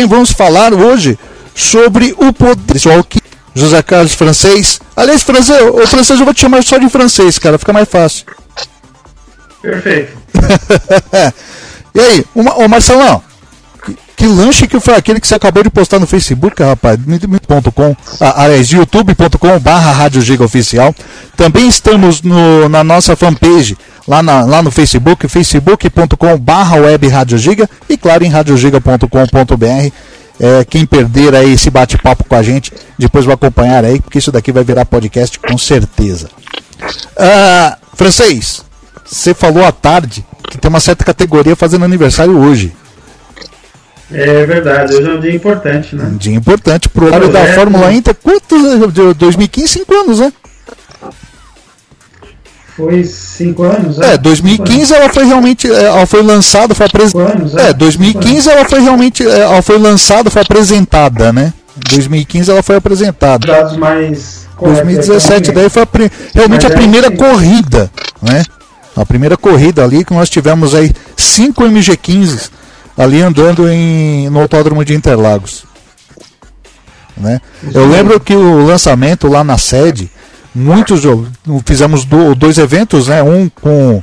Também vamos falar hoje sobre o poder que José Carlos Francês. Aliás, francês, o francês eu vou te chamar só de francês, cara, fica mais fácil. Perfeito. e aí, o, Marcelão, que, que, lanche que foi aquele que você acabou de postar no Facebook, rapaz? .com, ah, aliás, youtube.com barra Rádio Giga Oficial. Também estamos no, na nossa fanpage, lá, na, lá no Facebook, facebook.com barra web Rádio Giga e claro em radiogiga.com.br. É, quem perder aí esse bate-papo com a gente, depois vai acompanhar aí, porque isso daqui vai virar podcast com certeza. Ah, francês, você falou à tarde que tem uma certa categoria fazendo aniversário hoje. É verdade, hoje é um dia importante, né? Um dia importante pro horário da é, Fórmula Inter. Quantos? De 2015, 5 anos, né? Foi 5 anos? É, 2015 ela foi realmente. É, ela foi lançada, foi apresentada. É, 2015 ela foi realmente. É, ela foi lançada, foi apresentada, né? 2015 ela foi apresentada. Dados mais. 2017 daí foi a, realmente a primeira corrida, né? A primeira corrida ali que nós tivemos aí 5 MG15 ali andando em, no Autódromo de Interlagos. Né? Eu lembro que o lançamento lá na sede, muitos fizemos do, dois eventos, né? Um com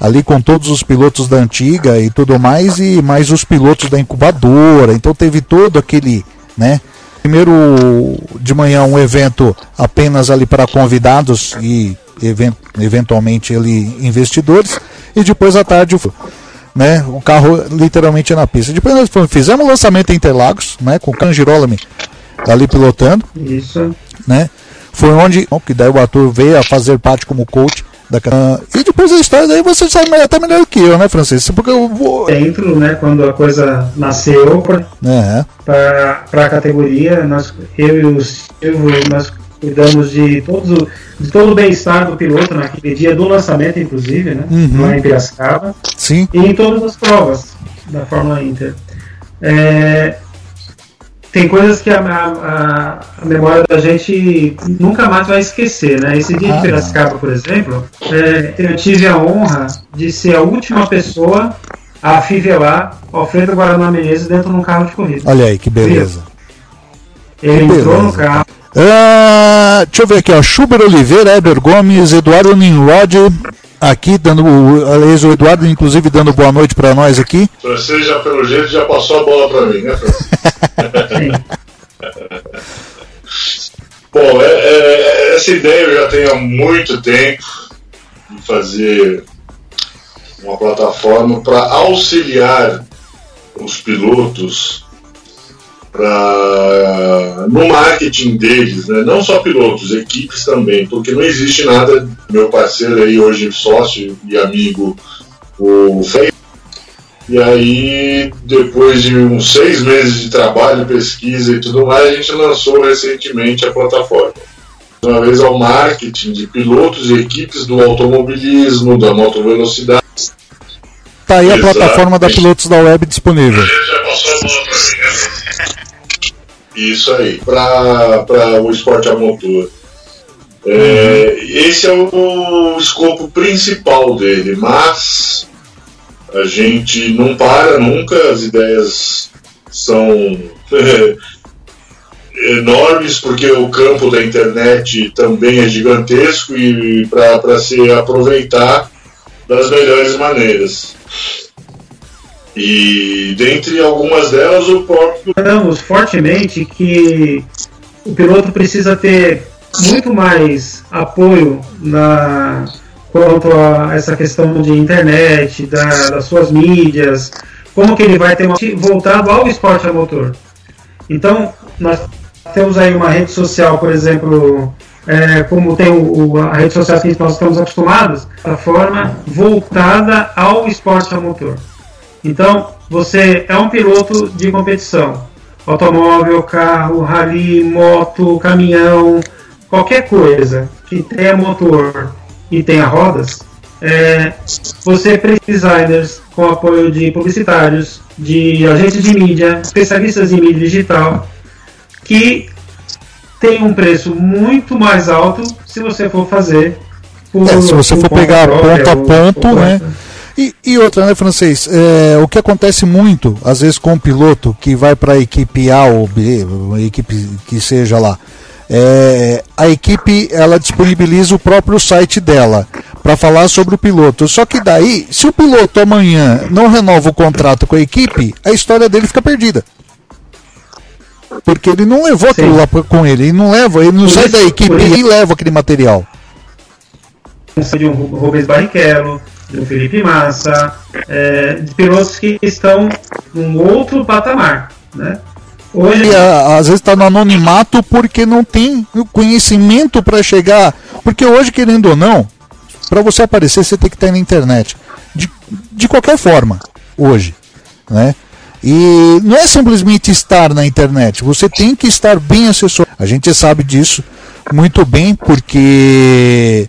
ali com todos os pilotos da antiga e tudo mais e mais os pilotos da incubadora. Então teve todo aquele, né? Primeiro de manhã um evento apenas ali para convidados e event, eventualmente ali investidores e depois à tarde né, o carro literalmente na pista. Depois nós fizemos o lançamento em Interlagos, né, com o Canjirolami ali pilotando. Isso. Né? Foi onde que daí o Arthur veio a fazer parte como coach da uh, e depois a história daí você sabe até melhor que eu, né, Francisco? Porque eu vou... Dentro, né, quando a coisa nasceu é. para a categoria, nós, eu e o Silvio, nós cuidamos de, todos, de todo o bem-estar do piloto naquele dia do lançamento, inclusive, né? Uhum. Lá em Piracicaba. Sim. E em todas as provas da Fórmula Inter. É, tem coisas que a, a, a, memória da gente nunca mais vai esquecer, né? Esse dia ah, de Piracicaba, por exemplo, é, eu tive a honra de ser a última pessoa a fivelar Alfredo Guaraná Menezes dentro de um carro de corrida. Olha aí, que beleza. Ele que entrou beleza. no carro, Uh, deixa eu ver aqui, ó. Schubert Oliveira, Eber Gomes, Eduardo Nimrod, aqui dando. Aliás, o Eduardo, inclusive, dando boa noite para nós aqui. Você já, pelo jeito, já passou a bola para mim, né, Bom, é, é, essa ideia eu já tenho há muito tempo de fazer uma plataforma para auxiliar os pilotos pra, no marketing deles, né? não só pilotos, equipes também, porque não existe nada, meu parceiro aí hoje sócio e amigo, o Frei, e aí, depois de uns seis meses de trabalho, pesquisa e tudo mais, a gente lançou recentemente a plataforma. Uma vez ao marketing de pilotos e equipes do automobilismo, da motovelocidade. Tá aí a plataforma da Pilotos da Web disponível. Já passou a bola pra mim, né? Isso aí, para o esporte a motor. É, esse é o, o escopo principal dele, mas a gente não para nunca, as ideias são enormes, porque o campo da internet também é gigantesco e para se aproveitar das melhores maneiras. E dentre algumas delas, o próprio. Falamos fortemente que o piloto precisa ter muito mais apoio na quanto a essa questão de internet, da, das suas mídias, como que ele vai ter uma, voltado ao esporte a motor. Então, nós temos aí uma rede social, por exemplo, é, como tem o, a rede social que nós estamos acostumados, a forma voltada ao esporte a motor. Então, você é um piloto de competição. Automóvel, carro, rally, moto, caminhão, qualquer coisa que tenha motor e tenha rodas, é, você precisa de designers com apoio de publicitários, de agentes de mídia, especialistas em mídia digital, que tem um preço muito mais alto se você for fazer por, é, se você for pegar ponto a ponto, né? E, e outra, né, francês? É, o que acontece muito, às vezes, com o piloto que vai para a equipe A ou B, equipe que seja lá, é, a equipe ela disponibiliza o próprio site dela para falar sobre o piloto. Só que daí, se o piloto amanhã não renova o contrato com a equipe, a história dele fica perdida. Porque ele não levou aquilo lá com ele, ele não leva, ele não por sai isso, da equipe e leva aquele material. De um Rubens Barrichello, do Felipe Massa, é, de pilotos que estão num outro patamar, né? Hoje... E, às vezes está no anonimato porque não tem o conhecimento para chegar. Porque hoje, querendo ou não, para você aparecer, você tem que estar na internet. De, de qualquer forma, hoje. Né? E não é simplesmente estar na internet, você tem que estar bem assessorado. A gente sabe disso muito bem, porque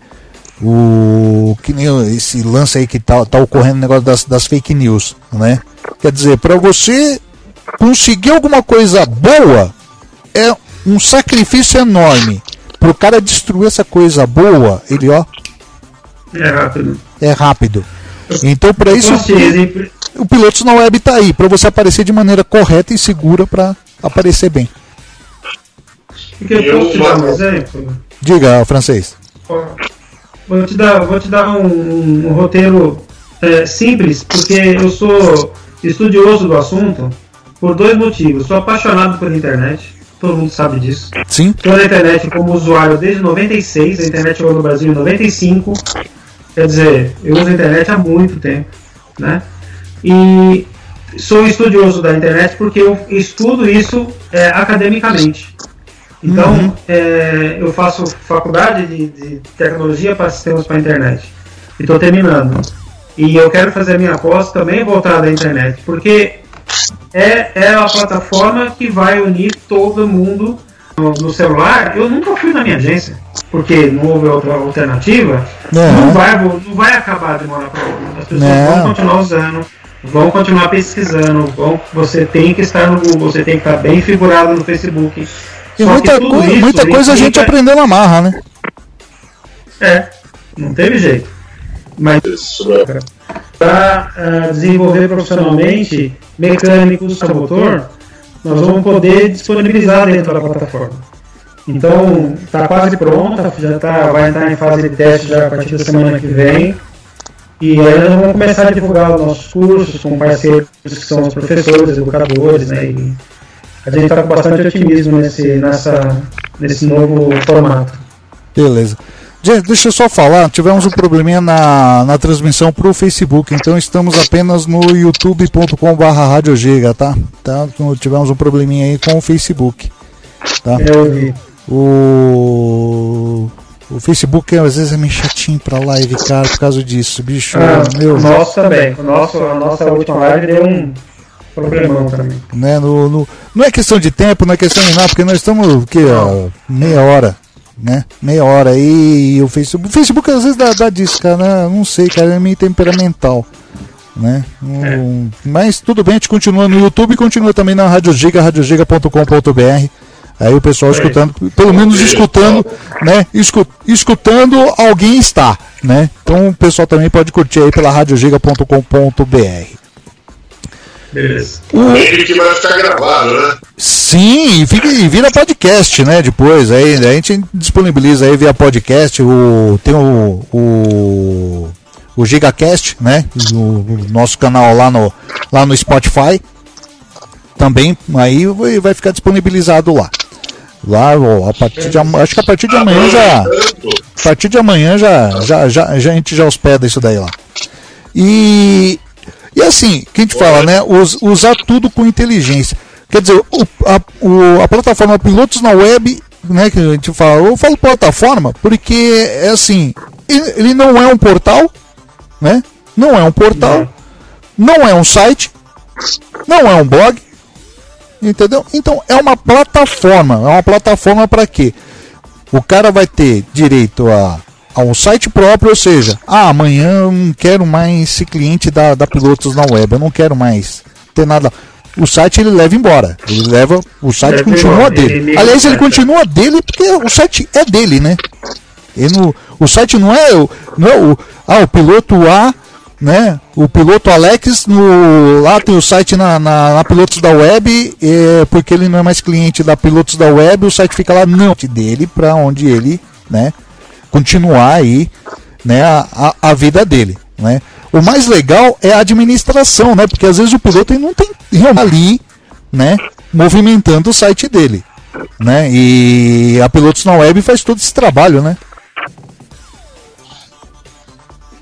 o que nem esse lance aí que tá, tá ocorrendo o negócio das, das fake news, né? Quer dizer, para você conseguir alguma coisa boa é um sacrifício enorme. Pro cara destruir essa coisa boa, ele ó é rápido. É rápido. Então para isso o, o pilotos na web tá aí para você aparecer de maneira correta e segura para aparecer bem. eu posso te dar um exemplo? Diga, francês. Vou te dar, vou te dar um, um, um roteiro é, simples, porque eu sou estudioso do assunto por dois motivos. Sou apaixonado pela internet, todo mundo sabe disso. Sim. Estou na internet como usuário desde 96, a internet chegou no Brasil em 95. Quer dizer, eu uso a internet há muito tempo, né? E sou estudioso da internet porque eu estudo isso é, academicamente. Então, uhum. é, eu faço faculdade de, de tecnologia para sistemas para a internet. E estou terminando. E eu quero fazer a minha pós também voltada à internet, porque é, é a plataforma que vai unir todo mundo no, no, celular. Eu nunca fui na minha agência, porque não houve outra alternativa. Não, não vai, não vai acabar de morar para outra. As pessoas não. vão continuar usando, vão continuar pesquisando. Vão, você tem que estar no Google, você tem que estar bem figurado no Facebook. E muita, co isso, muita coisa a gente aprendeu na marra, né? É, não teve jeito. Mas para uh, desenvolver profissionalmente mecânicos a motor, nós vamos poder disponibilizar dentro da plataforma. Então, está quase pronta, já tá, vai entrar em fase de teste já a partir da semana que vem. E aí nós vamos começar a divulgar os nossos cursos com parceiros que são os professores, educadores, né? E a gente está com bastante otimismo nesse, nessa, nesse novo formato. Beleza. Gente, deixa eu só falar, tivemos um probleminha na, na transmissão para o Facebook, então estamos apenas no youtube.com.br radiogiga, tá? tá? Tivemos um probleminha aí com o Facebook. Tá? Eu vi. O, o Facebook às vezes é meio chatinho para live, cara, por causa disso, bicho. Ah, meu. O nosso também. O nosso, a nossa última live deu um problemão também. Né, no, no, não é questão de tempo, não é questão de nada, porque nós estamos que, meia hora né? Meia hora aí e o Facebook. O Facebook às vezes dá, dá disso, cara. Né? Não sei, cara, é meio temperamental. Né? Um, mas tudo bem, a gente continua no YouTube e continua também na Rádio Giga, radiogiga.com.br. Aí o pessoal escutando, pelo menos escutando, né? escutando alguém está, né? Então o pessoal também pode curtir aí pela radiogiga.com.br. Beleza. O... Ele que vai ficar gravado, né? Sim, e, fica, e vira podcast, né? Depois, aí a gente disponibiliza aí via podcast. O, tem o, o, o GigaCast, né? O, nosso canal lá no, lá no Spotify. Também aí vai ficar disponibilizado lá. Lá, a partir de acho que a partir de amanhã já. A partir de amanhã já, já, já, já a gente já hospeda isso daí lá. E e assim, que a gente fala, né? usar tudo com inteligência. Quer dizer, o, a, o, a plataforma Pilotos na Web, né? Que a gente fala, eu falo plataforma porque é assim, ele, ele não é um portal, né? Não é um portal, não é um site, não é um blog, entendeu? Então é uma plataforma, é uma plataforma para quê? O cara vai ter direito a a um site próprio, ou seja, ah, amanhã eu não quero mais ser cliente da, da Pilotos na web, eu não quero mais ter nada. O site ele leva embora, ele leva, o site continua embora, dele. Ele Aliás, ele continua dele porque o site é dele, né? Ele não, o site não é, não é o, ah, o piloto A né? O piloto Alex, no, lá tem o site na, na, na Pilotos da Web, é, porque ele não é mais cliente da Pilotos da Web, o site fica lá não dele para onde ele, né? Continuar aí, né? A, a, vida dele, né? O mais legal é a administração, né? Porque às vezes o piloto não tem ali, né? Movimentando o site dele, né? E a Pilotos na Web faz todo esse trabalho, né?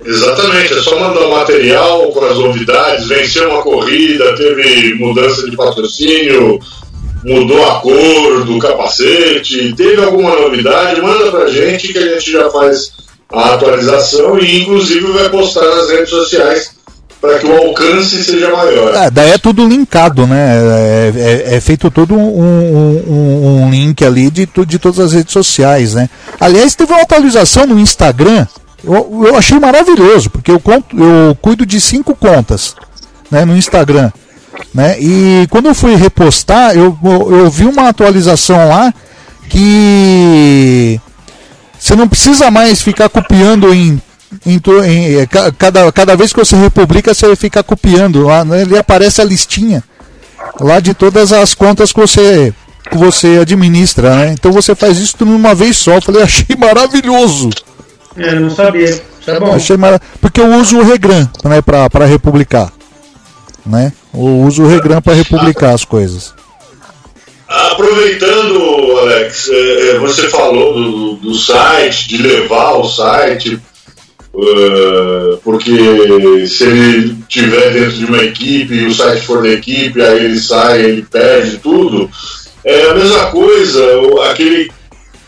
Exatamente, é só mandar o material com as novidades, venceu uma corrida, teve mudança de patrocínio, mudou a cor do capacete, teve alguma novidade, manda pra gente que a gente já faz a atualização e inclusive vai postar nas redes sociais para que o alcance seja maior. É, daí é tudo linkado, né? É, é, é feito todo um, um, um, link ali de, de todas as redes sociais, né? Aliás, teve uma atualização no Instagram eu, eu achei maravilhoso, porque eu, conto, eu cuido de cinco contas né, no Instagram. Né? E quando eu fui repostar, eu, eu vi uma atualização lá que você não precisa mais ficar copiando em, em, em é, cada, cada vez que você republica, você fica copiando. Lá, né? Ele aparece a listinha lá de todas as contas que você, que você administra. Né? Então você faz isso tudo uma vez só. Eu falei, achei maravilhoso. É, não sabia. É bom. Achei mara... Porque eu uso o Regran né, para republicar. Né? Eu uso o Regran para republicar as coisas. Aproveitando, Alex, é, é, você falou do, do site, de levar o site, uh, porque se ele tiver dentro de uma equipe e o site for da equipe, aí ele sai, ele perde tudo. É a mesma coisa, aquele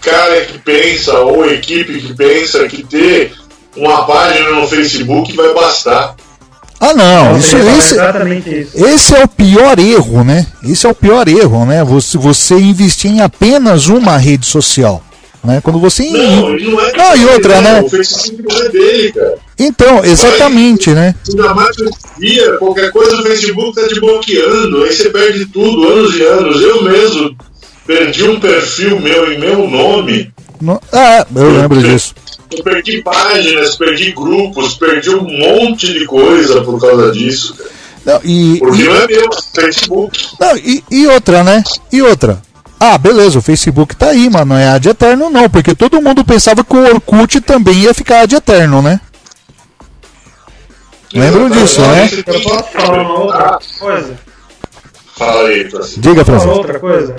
cara que pensa ou equipe que pensa que ter uma página no Facebook vai bastar. Ah não, isso, esse, isso. esse é o pior erro, né? Esse é o pior erro, né? Você, você investir em apenas uma rede social. Né? Quando você. Não, ele não é não, e outra, né? O Facebook não é dele, cara. Então, exatamente, Mas, né? Ainda mais dia, qualquer coisa o Facebook tá te bloqueando, aí você perde tudo, anos e anos. Eu mesmo perdi um perfil meu em meu nome. No... Ah, eu lembro disso. Eu perdi páginas, perdi grupos, perdi um monte de coisa por causa disso. Não, e, Porque e... não é meu, Facebook. Não, e, e outra, né? E outra. Ah, beleza, o Facebook tá aí, mas não é ad eterno, não, porque todo mundo pensava que o Orkut também ia ficar ad eterno, né? Lembram disso, né? Eu posso falar uma outra coisa? Fala aí, Diga, Francisco. outra coisa.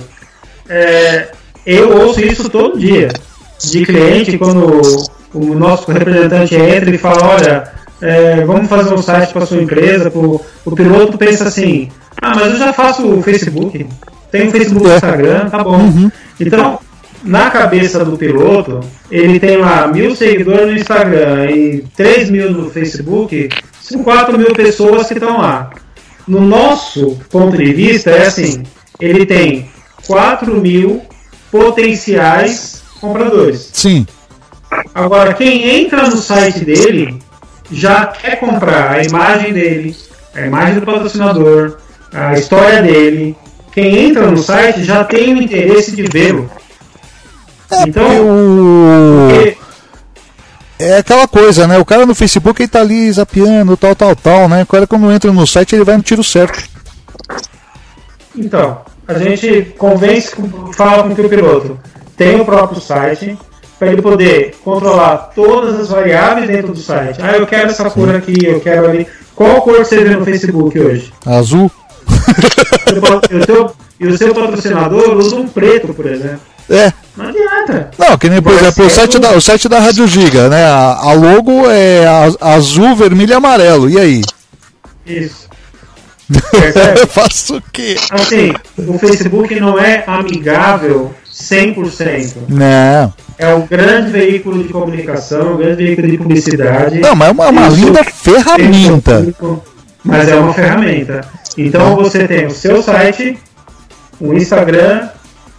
É, eu ouço isso todo dia de cliente quando o nosso representante entra e fala, olha, é, vamos fazer um site para sua empresa, pro, o piloto pensa assim, ah, mas eu já faço o Facebook, tem o Facebook e o Instagram, tá bom. Uhum. Então, na cabeça do piloto, ele tem lá mil seguidores no Instagram e 3 mil no Facebook, são 4 mil pessoas que estão lá. No nosso ponto de vista, é assim: ele tem 4 mil potenciais compradores. Sim. Agora, quem entra no site dele já quer comprar a imagem dele, a imagem do patrocinador, a história dele. Quem entra no site já tem o interesse de vê-lo. É, então, porque... é aquela coisa, né? O cara no Facebook ele tá ali zapeando, tal, tal, tal, né? O cara quando entra no site ele vai no tiro certo. Então, a gente convence, fala com o piloto, tem o próprio site, para ele poder controlar todas as variáveis dentro do site. Ah, eu quero essa cor aqui, eu quero ali. Qual cor você vê no Facebook hoje? Azul. e, o seu, o seu patrocinador usa um preto, por exemplo. É. Não adianta. Não, que nem, por exemplo, o site, da, o site da Rádio Giga, né? A, a logo é azul, vermelho e amarelo. E aí? Isso. Eu faço o quê? Assim, o Facebook não é amigável 100%. Não. É um grande veículo de comunicação, um grande veículo de publicidade. Não, mas é uma, uma linda ferramenta. Mas é uma ferramenta. Então você tem o seu site, o Instagram,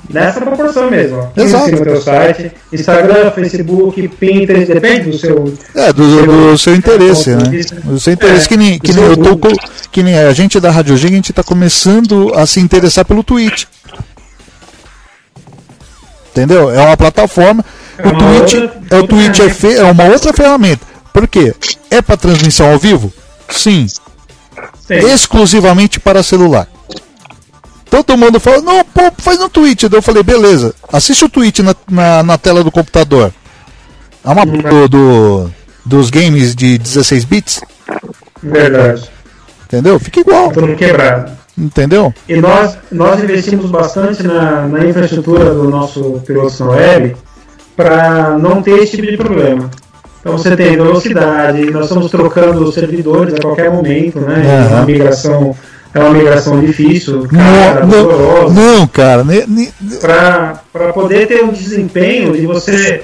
nessa proporção mesmo. Exato. Do seu site, Instagram, Facebook, Pinterest, depende do seu. É, do, seu, do seu interesse, né? Do seu interesse, é, que nem, que nem eu tô que nem a gente da Rádio G, a gente tá começando a se interessar pelo Twitch. Entendeu? É uma plataforma. É o Twitch, outra, é, o Twitch é, fe, é uma outra ferramenta. Por quê? É para transmissão ao vivo? Sim. Sim. Exclusivamente para celular. Todo mundo fala, não, pô, faz no Twitch. eu falei, beleza, assiste o Twitch na, na, na tela do computador. É uma do, do, dos games de 16 bits. Verdade. Entendeu? Fica igual. Tudo quebrado. Entendeu? E nós, nós investimos bastante na, na infraestrutura do nosso piloto na web para não ter esse tipo de problema. Então você tem velocidade, nós estamos trocando os servidores a qualquer momento, né? Uhum. Uma migração é uma migração difícil, cara, não, não, cara, para poder ter um desempenho de você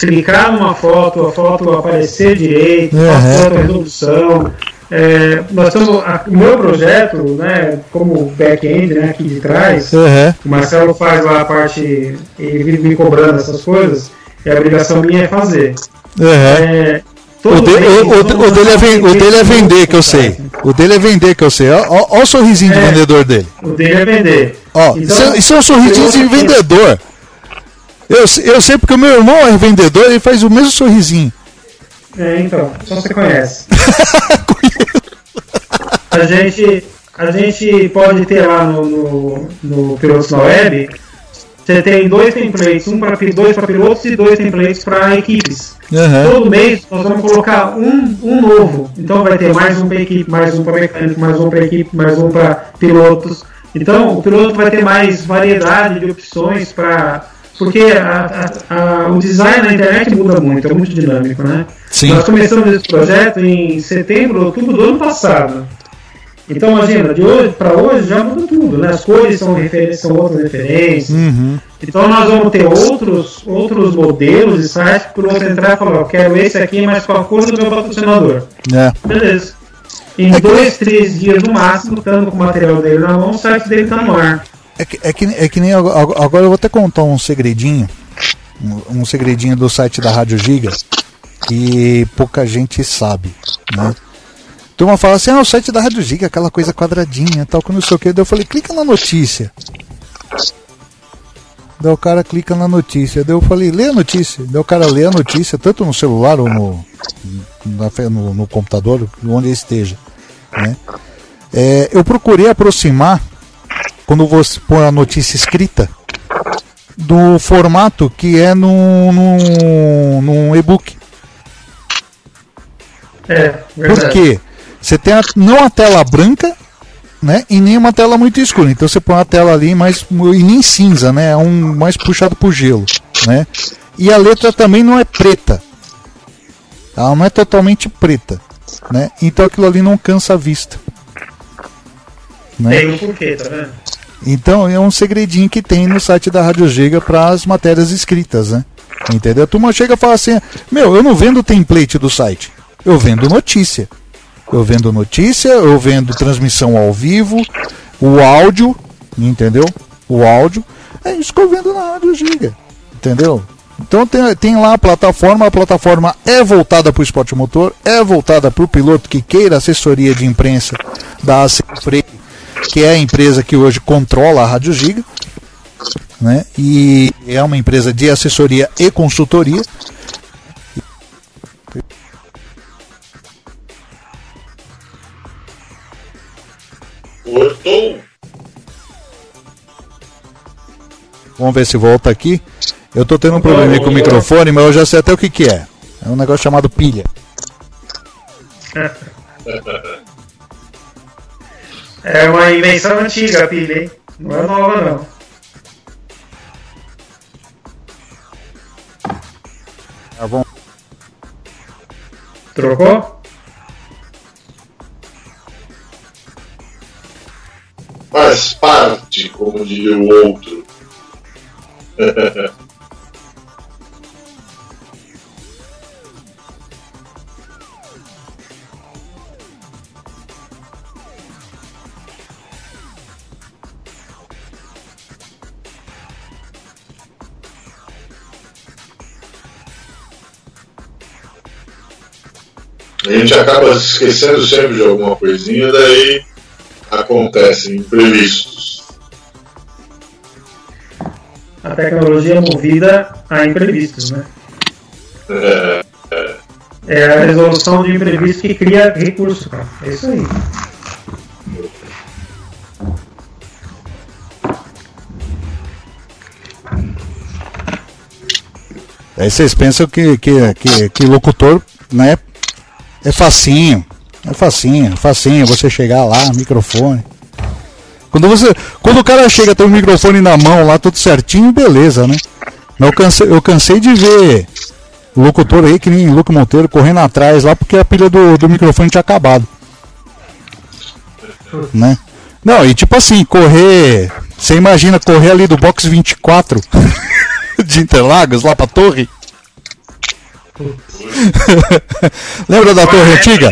clicar numa foto, a foto aparecer direito, uhum. a foto resolução. É, nós estamos, o meu projeto, né, como back-end, né, aqui de trás, uhum. o Marcelo faz lá a parte, ele vive me cobrando essas coisas, e a obrigação minha é fazer. Uhum. É, o, de, o, o, o, dele é, o dele é vender, que eu sei. O dele é vender, que eu sei. Olha o sorrisinho é, de vendedor dele. O dele é vender. Ó, então, isso, é, isso é um sorrisinho de vendedor. Eu, eu sei porque o meu irmão é vendedor e faz o mesmo sorrisinho. É, então, só você conhece. a gente, a gente pode ter lá no, no, no Pilotos na Web você tem dois templates, um para dois para pilotos e dois templates para equipes. Uhum. Todo mês nós vamos colocar um, um novo. Então vai ter mais um para equipe, mais um para mecânico, mais um para equipe, mais um para pilotos. Então o piloto vai ter mais variedade de opções para porque a, a, a, o design na internet muda muito, é muito dinâmico, né? Sim. Nós começamos esse projeto em setembro, outubro do ano passado. Então, imagina, de hoje para hoje já muda tudo, né? As cores são, são outras referências. Uhum. Então, nós vamos ter outros, outros modelos de sites para você entrar e falar: eu quero esse aqui, mas com a cor do meu patrocinador. É. Beleza. Em é dois, que... três dias no máximo, estando com o material dele na mão, o site dele está no ar. É que, é, que, é que nem agora eu vou até contar um segredinho, um segredinho do site da Rádio Giga que pouca gente sabe, né? Turma fala assim, ah, o site da Rádio Giga, aquela coisa quadradinha, tal, que não sei o que. Daí eu falei, clica na notícia. Daí o cara clica na notícia. Daí eu falei, lê a notícia. Daí o cara lê a notícia, tanto no celular ou no, no, no computador, onde ele esteja. Né? É, eu procurei aproximar, quando você põe a notícia escrita, do formato que é no, no, no e-book. É, verdade. Por quê? Você tem a, não a tela branca, né? E nem uma tela muito escura. Então você põe a tela ali mais e nem cinza, né? É um mais puxado por gelo, né? E a letra também não é preta. Ela não é totalmente preta, né? Então aquilo ali não cansa a vista. Né? Tem um porquê, tá vendo? Então é um segredinho que tem no site da Rádio Giga para as matérias escritas, né? Entendeu? A turma chega e fala assim: Meu, eu não vendo template do site, eu vendo notícia eu vendo notícia, eu vendo transmissão ao vivo, o áudio, entendeu? O áudio. É isso que eu vendo na Rádio Giga, entendeu? Então tem, tem lá a plataforma, a plataforma é voltada para o esporte motor, é voltada para o piloto que queira assessoria de imprensa da AC que é a empresa que hoje controla a Rádio Giga, né? E é uma empresa de assessoria e consultoria. Cortou. Vamos ver se volta aqui. Eu tô tendo um problema com o microfone, mas eu já sei até o que, que é. É um negócio chamado pilha. É uma invenção antiga a pilha, hein? Não é nova não. Tá bom. Trocou? Faz parte, como diria o outro. A gente acaba esquecendo sempre de alguma coisinha, daí acontecem imprevistos. A tecnologia é movida a imprevistos, né? É, é. É a resolução de imprevisto que cria recurso, cara. É isso aí. Aí vocês pensam que, que, que, que locutor, né? É facinho. É facinho, é facinho você chegar lá, microfone. Quando, você, quando o cara chega, tem o microfone na mão lá, tudo certinho, beleza, né? Mas eu cansei, eu cansei de ver o locutor aí, que nem Luco Monteiro, correndo atrás lá porque a pilha do, do microfone tinha acabado. Né? Não, e tipo assim, correr. Você imagina correr ali do box 24 de Interlagos lá pra torre? Lembra da torre antiga?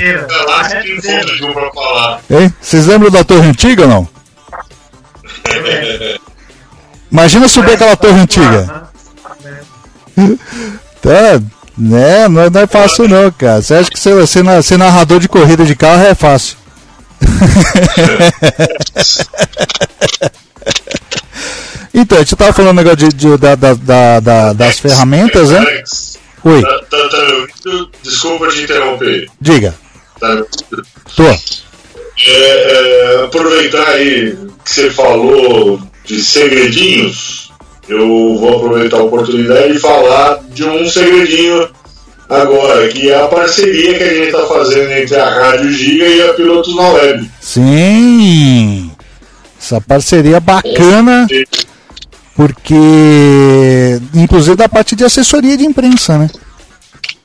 Hein? Vocês lembram da torre antiga ou não? Imagina subir aquela torre antiga. Tá, né? Não, não é fácil não, cara. Você acha que ser, ser, ser narrador de corrida de carro é fácil? então, a gente tava falando negócio de, de da, da, da, das ferramentas, né? Oi. Tá, tá, tá, desculpa te interromper. Diga. Tá. Tô. É, é, aproveitar aí que você falou de segredinhos, eu vou aproveitar a oportunidade de falar de um segredinho agora, que é a parceria que a gente está fazendo entre a Rádio Giga e a Pilotos na Web. Sim! Essa parceria bacana, porque inclusive da parte de assessoria de imprensa, né?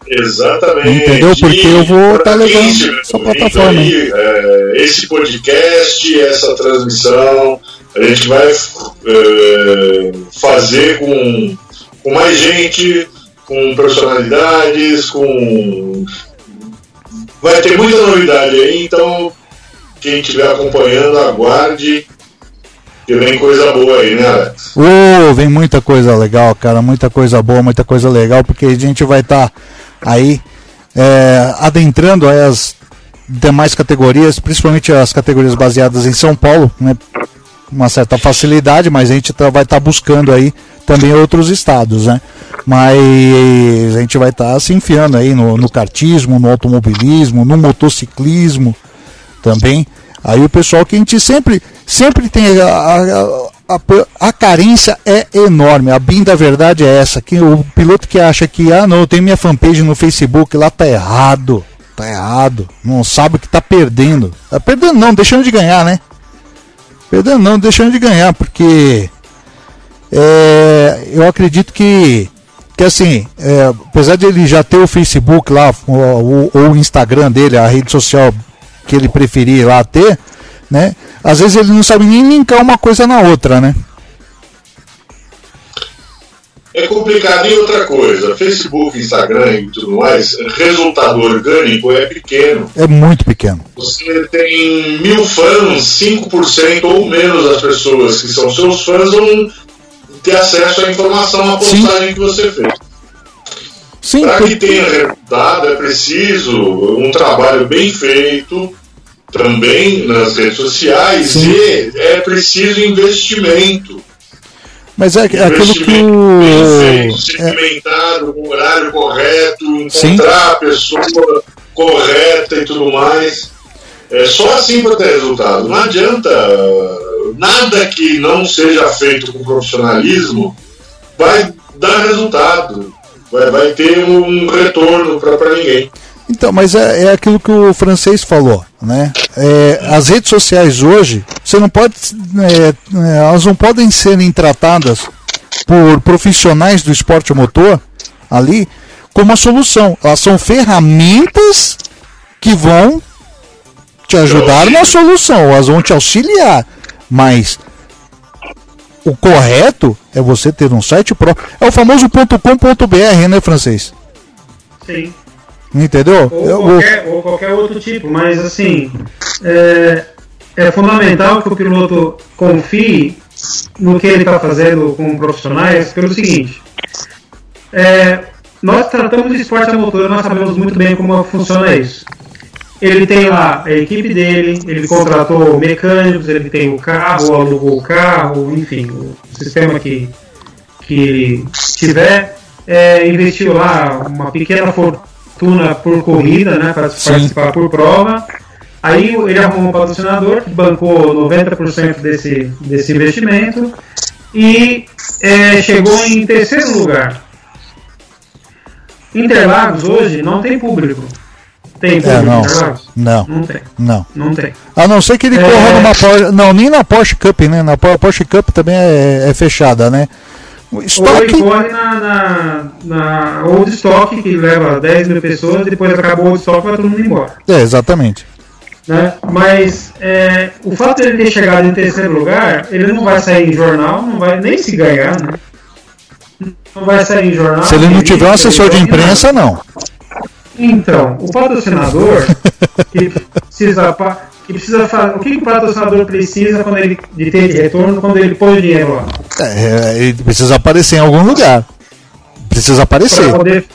Exatamente. Entendeu? Porque eu vou estar tá levando essa plataforma. Aí, é, esse podcast, essa transmissão, a gente vai é, fazer com, com mais gente, com personalidades, com. Vai ter muita novidade aí, então quem estiver acompanhando, aguarde. Que vem coisa boa aí, né, Alex? Vem muita coisa legal, cara. Muita coisa boa, muita coisa legal, porque a gente vai estar. Tá aí é, adentrando as demais categorias, principalmente as categorias baseadas em São Paulo, né? Uma certa facilidade, mas a gente tá, vai estar tá buscando aí também outros estados, né? Mas a gente vai estar tá se enfiando aí no, no kartismo, no automobilismo, no motociclismo também. Aí o pessoal que a gente sempre, sempre tem a, a, a, a, carência é enorme. A bem da verdade é essa. Que o piloto que acha que, ah, não, tenho minha fanpage no Facebook, lá tá errado. Tá errado. Não sabe o que tá perdendo. Tá perdendo não, deixando de ganhar, né? Perdendo não, deixando de ganhar, porque é, eu acredito que, que assim, é, apesar de ele já ter o Facebook lá, ou o Instagram dele, a rede social que ele preferir lá ter, né? Às vezes ele não sabe nem linkar uma coisa na outra, né? É complicado. E outra coisa, Facebook, Instagram e tudo mais, resultado orgânico é pequeno. É muito pequeno. Você tem mil fãs, 5% ou menos das pessoas que são seus fãs vão ter acesso à informação, à postagem Sim. que você fez. Para que tenha resultado, é preciso um trabalho bem feito, também nas redes sociais Sim. e é preciso investimento. Mas é, é aquilo que o. Feito, segmentado, é... com o horário correto, encontrar Sim. a pessoa correta e tudo mais. É só assim para ter resultado. Não adianta nada que não seja feito com profissionalismo vai dar resultado. Vai, vai ter um retorno para ninguém. Então, mas é, é aquilo que o francês falou, né? É, as redes sociais hoje, você não pode, é, é, elas não podem serem tratadas por profissionais do esporte motor ali como a solução. Elas são ferramentas que vão te ajudar na solução, elas vão te auxiliar, mas o correto é você ter um site próprio. É o famoso .com.br, né, francês? Sim. Entendeu? Ou, eu, qualquer, ou qualquer outro tipo, mas assim, é, é fundamental que o piloto confie no que ele está fazendo com profissionais, pelo seguinte: é, nós tratamos de esporte a motor, nós sabemos muito bem como funciona isso. Ele tem lá a equipe dele, ele contratou mecânicos, ele tem o carro, alugou o carro, enfim, o sistema que, que ele tiver, é, investiu lá uma pequena fortuna por corrida, né? Para participar por prova. Aí ele arrumou um patrocinador que bancou 90% desse, desse investimento e é, chegou em terceiro lugar. Interlagos hoje não tem público. Tem É, público não. Interlagos? Não. Não tem. Não. Não tem. A não ser que ele É. corra numa Porsche. Não, nem na Porsche Cup, né? Na Po- Porsche Cup também é, é fechada, né? O Ou ele estoque. na, na, na Old Stock, que leva 10 mil pessoas, depois acabou o Old Stock vai todo mundo embora. É, exatamente. né? Mas é, o fato de ele ter chegado em terceiro lugar, ele não vai sair em jornal, não vai nem se ganhar, né? Não vai sair em jornal. Se ele não tiver um assessor de imprensa, não. Então, o patrocinador que precisa, pa- que precisa fa- o que, o patrocinador precisa quando ele de ter de retorno quando ele põe o dinheiro lá? É, ele precisa aparecer em algum lugar. Precisa aparecer. Para poder,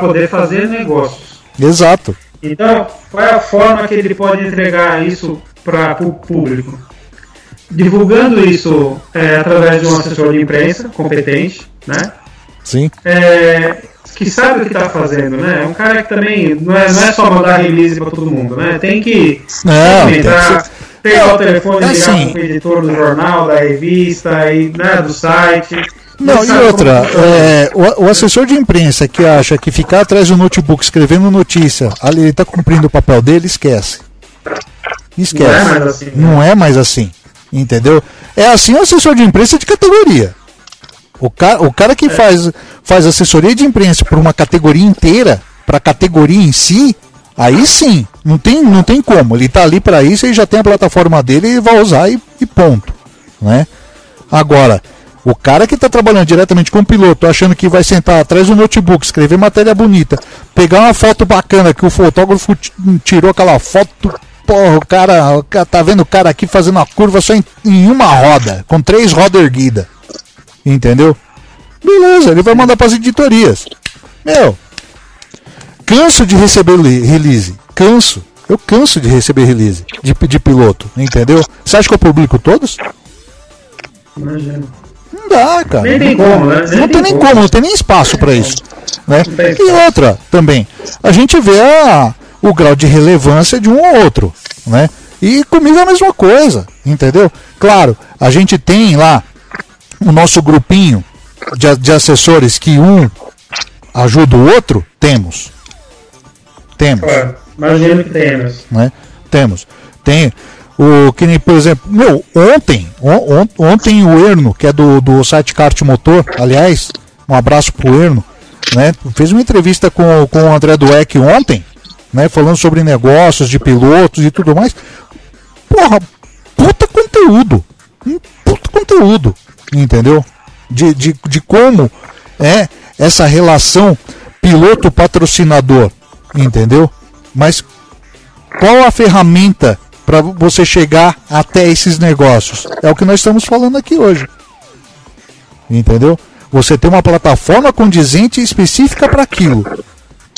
poder fazer negócios. Exato. Então, qual é a forma que ele pode entregar isso para o público? Divulgando isso é, através de um assessor de imprensa competente, né? Sim. É, que sabe o que está fazendo, né? É um cara que também não é, não é só mandar release para todo mundo, né? Tem que entrar, pegar o telefone, é ligar assim. para o editor do jornal, da revista, e, né, do site. Não, e outra, é, o, assessor de imprensa que acha que ficar atrás do notebook escrevendo notícia, ali ele está cumprindo o papel dele, esquece. Esquece. Não é mais assim, né? Não é mais assim. Entendeu? É assim o assessor de imprensa de categoria. O cara, o cara que É. faz, faz assessoria de imprensa por uma categoria inteira, para a categoria em si, aí sim, não tem, não tem como. Ele está ali para isso e já tem a plataforma dele e vai usar e, e ponto. Né? Agora, o cara que está trabalhando diretamente com o piloto, achando que vai sentar atrás do notebook, escrever matéria bonita, pegar uma foto bacana que o fotógrafo tirou aquela foto, porra, o cara, o cara tá vendo o cara aqui fazendo uma curva só em, em uma roda, com três rodas erguidas. Entendeu? Beleza, ele vai mandar para as editorias. Meu, canso de receber release. Canso. Eu canso de receber release de, de piloto, entendeu? Você acha que eu publico todos? Imagina. Não dá, cara. Nem tem como, né? Não tem nem como, não tem nem espaço para isso. Né? E outra também, a gente vê a, o grau de relevância de um ou outro. Né? E comigo é a mesma coisa, entendeu? Claro, a gente tem lá o nosso grupinho de, de assessores que um ajuda o outro, temos. Temos Claro, imagino que tenhamos. né? Temos. Tem o que nem, por exemplo, meu, ontem, on- on- ontem o Erno, que é do, do site Kart Motor, aliás, um abraço pro Erno, né? Fez uma entrevista com, com o André Dueck ontem, né? Falando sobre negócios de pilotos e tudo mais. Porra, puta conteúdo. Um puta conteúdo. Entendeu? De, de, de como é essa relação piloto-patrocinador. Entendeu? Mas qual a ferramenta para você chegar até esses negócios? É o que nós estamos falando aqui hoje. Entendeu? Você tem uma plataforma condizente específica para aquilo.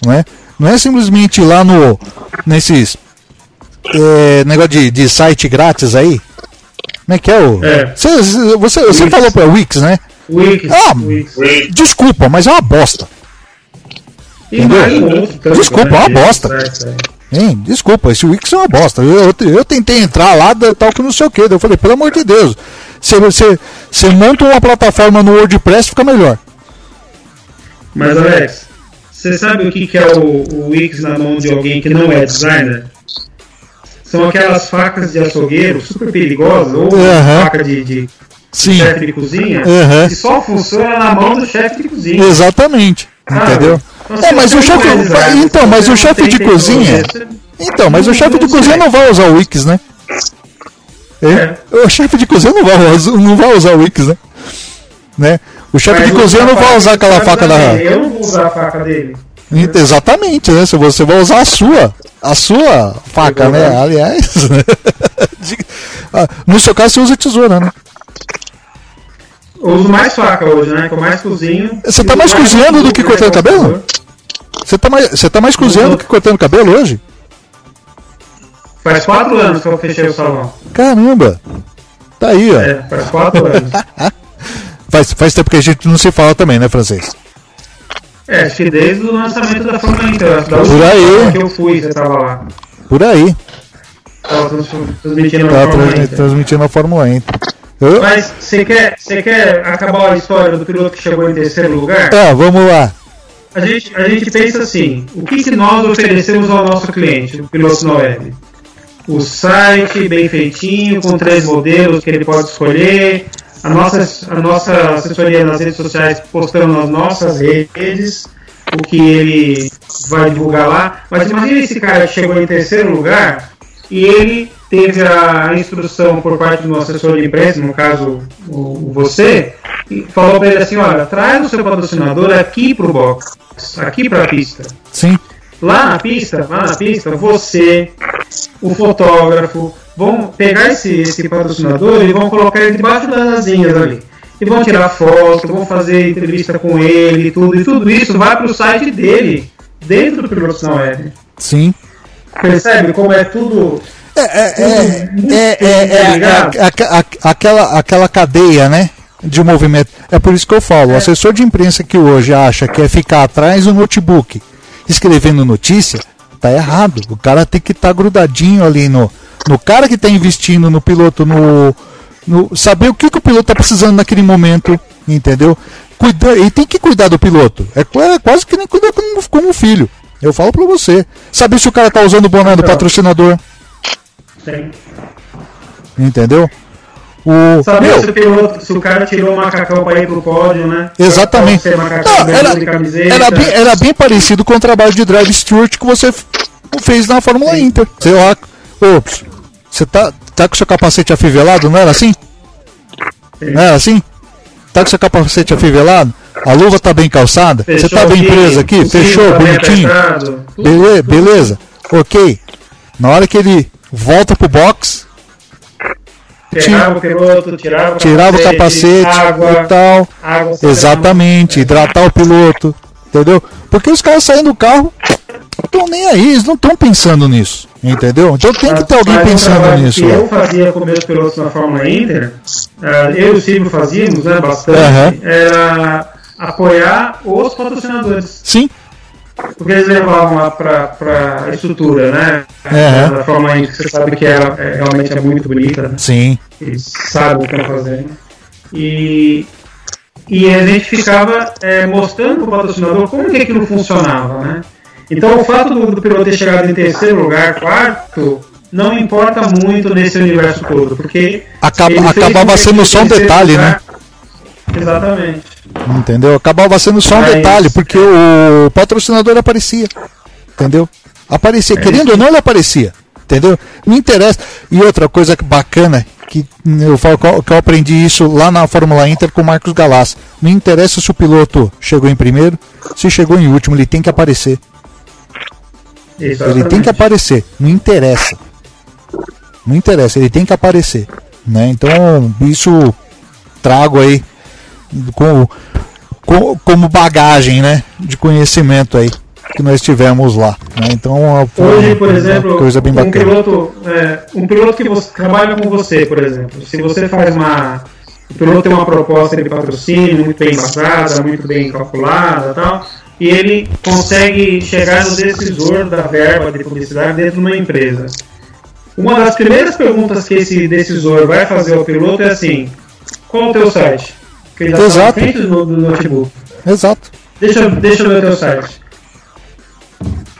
Não é? não é simplesmente lá no nesses é, negócio de, de site grátis aí. Como é que é o. É. Você, você, você falou para Wix, né? Wix, Ah, Wix. Desculpa, mas é uma bosta. Entendeu? tanto, Desculpa, é uma de bosta. sites aí. Hein, desculpa, esse Wix é uma bosta. Eu, eu, eu tentei entrar lá, tal que não sei o que. Eu falei, pelo amor de Deus, você, você, você monta uma plataforma no WordPress, fica melhor. Mas Alex, você sabe o que, que é o, o Wix na mão de alguém que não é designer? São aquelas facas de açougueiro super perigosas, ou Aham. faca de, de Sim, chefe de cozinha, que só funciona na mão do chefe de cozinha. exatamente. Sabe? Entendeu? Então, É, mas o chefe. é Então, se mas o chefe de cozinha. Então, mas o chefe de cozinha não vai usar o Wix, né? É, O chefe de cozinha não vai, usar- não vai usar o Wix, né? né? O chefe de cozinha não vai usar aquela faca da. Eu não vou usar a faca dele. Exatamente, né? Se você vai usar a sua, a sua faca, né? Exatamente. Aliás, de- ah, no seu caso você usa tesoura, né? Eu uso mais faca hoje, né? Que eu mais cozinho. Você tá mais cozinhando do que né, cortando cabelo? Você tá mais, você tá mais cozinhando do que cortando cabelo hoje? Faz quatro anos que eu fechei o salão. Caramba! Tá aí, ó. É, faz quatro anos. Faz, faz tempo que a gente não se fala também, né, francês? É, acho que desde o lançamento da Fórmula Inter, da Por aí. que eu fui, você tava lá. Por aí. Tava transmitindo a Tava Fórmula transmi- Inter. transmitindo a Fórmula Inter. Eu- Mas você quer, você quer acabar a história do piloto que chegou em terceiro lugar? Tá, vamos lá. A gente, a gente pensa assim: o que, que nós oferecemos ao nosso cliente, o piloto na web? O site bem feitinho, com três modelos que ele pode escolher, a nossa, a nossa assessoria nas redes sociais postando nas nossas redes o que ele vai divulgar lá. Mas imagina esse cara que chegou em terceiro lugar e ele teve a instrução por parte do assessor de imprensa, no caso o, o você, e falou para ele assim: olha, traz o seu patrocinador aqui pro box, aqui para a pista. Sim. Lá na pista, lá na pista, você, o fotógrafo, vão pegar esse, esse patrocinador e vão colocar ele debaixo das asinhas ali. E vão tirar foto, vão fazer entrevista com ele e tudo. E tudo isso vai para o site dele, dentro do na Web. Sim. Percebe como é tudo. É, é, é, é, é, é, a- a- aquela, aquela cadeia, né? De movimento. É por isso que eu falo, o assessor de imprensa que hoje acha que é ficar atrás do notebook escrevendo notícia, tá errado. O cara tem que estar grudadinho ali no, no cara que está investindo no piloto, no, no saber o que, que o piloto está precisando naquele momento, entendeu? Cuida, e tem que cuidar do piloto. É, é quase que nem cuidar como, como um filho. Eu falo pra você. Saber se o cara tá usando o boné do patrocinador. Tem. Entendeu? O, Saber meu, se o piloto, se o cara tirou o macacão para ir pro pódio, né? exatamente. Não, era, era, bem, era bem parecido com o trabalho de Drive Stewart que você fez na Fórmula Inter. Sei lá, ops, você tá, tá com seu capacete afivelado, não era assim? Não era assim? Tá com seu capacete afivelado? A luva tá bem calçada? Você Fechou tá bem aqui, preso aqui? cinto Fechou, tá bonitinho? Beleza, beleza, ok. Na hora que ele volta pro box, Tirava o piloto, tirava o tirava o capacete água, e tal. água Exatamente, hidratar o piloto, entendeu? Porque os caras saem do carro, estão nem aí, eles não estão pensando nisso, entendeu? Então tem que ter alguém Mas pensando trabalho nisso que lá. eu fazia com meus pilotos na Fórmula Inter, ah, eu e o Silvio fazíamos, né, bastante, Aham. era apoiar os patrocinadores. Sim, Porque eles levavam lá pra, pra estrutura, né? Aham. Da Fórmula Inter, que você sabe que ela é, realmente é muito bonita, né? sim, eles sabem o que estão fazendo. E, e a gente ficava é, mostrando para o patrocinador como que aquilo funcionava, né? Então o fato do, do piloto ter chegado em terceiro lugar, quarto, não importa muito nesse universo todo, porque Acaba- acabava sendo só um detalhe, né? Exatamente. entendeu? Acabava sendo só um Mas- detalhe, porque o patrocinador aparecia, entendeu? Aparecia, querendo ou não, ele aparecia, entendeu? Não interessa. E outra coisa bacana, que eu falo que eu- que eu aprendi isso lá na Fórmula Inter com o Marcos Galas. Não interessa se o piloto chegou em primeiro, se chegou em último, ele tem que aparecer. Ele Exatamente. tem que aparecer, não interessa. Não interessa, ele tem que aparecer. Né? Então, isso trago aí com, com- como bagagem né? de conhecimento aí que nós tivemos lá. Né? Então, Hoje, por exemplo, coisa bem um bacana. piloto, é, um piloto que você, trabalha com você, por exemplo, se você faz uma. O piloto tem uma proposta de patrocínio muito bem embasada, muito bem calculada e tal, e ele consegue chegar no decisor da verba de publicidade dentro de uma empresa. Uma das primeiras perguntas que esse decisor vai fazer ao piloto é assim: qual o teu site? Porque ele já tá na Exato. frente do, do notebook. Exato, Deixa, eu- deixa eu ver o teu site.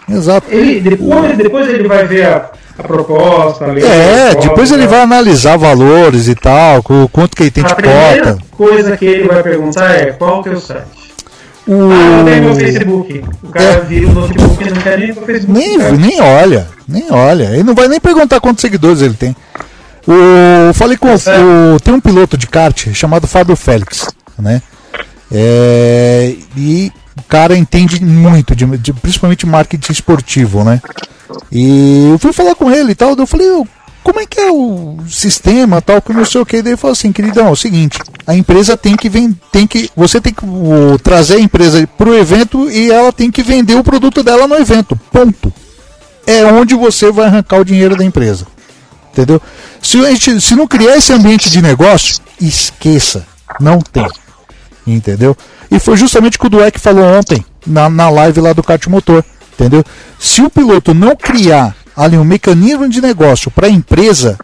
exato. Ele, depois, depois ele vai ver a, a proposta. É, a proposta, depois ele vai analisar valores e tal, o quanto que ele tem de A primeira cota. coisa que ele vai perguntar é qual o teu site? O... Ah, eu tenho meu Facebook. O cara vira o notebook e não quer nem o Facebook. Nem, cara. nem olha, nem olha. Ele não vai nem perguntar quantos seguidores ele tem. O, falei com o, o- tem um piloto de kart chamado Fábio Félix, né? É, e o cara entende muito, de, de- principalmente marketing esportivo, né? E eu fui falar com ele e tal, eu falei, "Ô, como é que é o sistema tal, que não sei o que. Daí ele falou assim, queridão, é o seguinte, a empresa tem que vender, tem que, você tem que o, trazer a empresa para o evento e ela tem que vender o produto dela no evento, ponto. É onde você vai arrancar o dinheiro da empresa. Entendeu? Se, a gente, se não criar esse ambiente de negócio, esqueça. Não tem. Entendeu? E foi justamente o que o Dueck falou ontem na, na live lá do kart motor, entendeu? Se o piloto não criar ali um mecanismo de negócio para a empresa,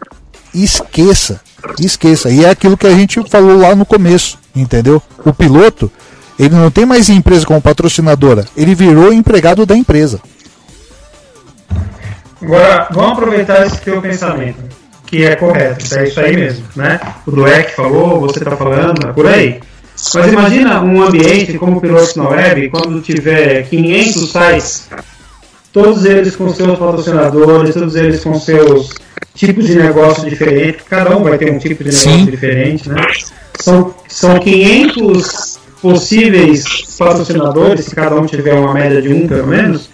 esqueça, esqueça. E é aquilo que a gente falou lá no começo, entendeu? O piloto, ele não tem mais empresa como patrocinadora, ele virou empregado da empresa. Agora, vamos aproveitar esse teu pensamento, que é correto, é isso aí mesmo, né? O Dueck falou, você está falando, é por aí. Mas imagina um ambiente como o Pilotos na Web, quando tiver 500 sites, todos eles com seus patrocinadores, todos eles com seus tipos de negócio diferentes, cada um vai ter um tipo de negócio Sim. diferente, né? São, são 500 possíveis patrocinadores, se cada um tiver uma média de um pelo menos,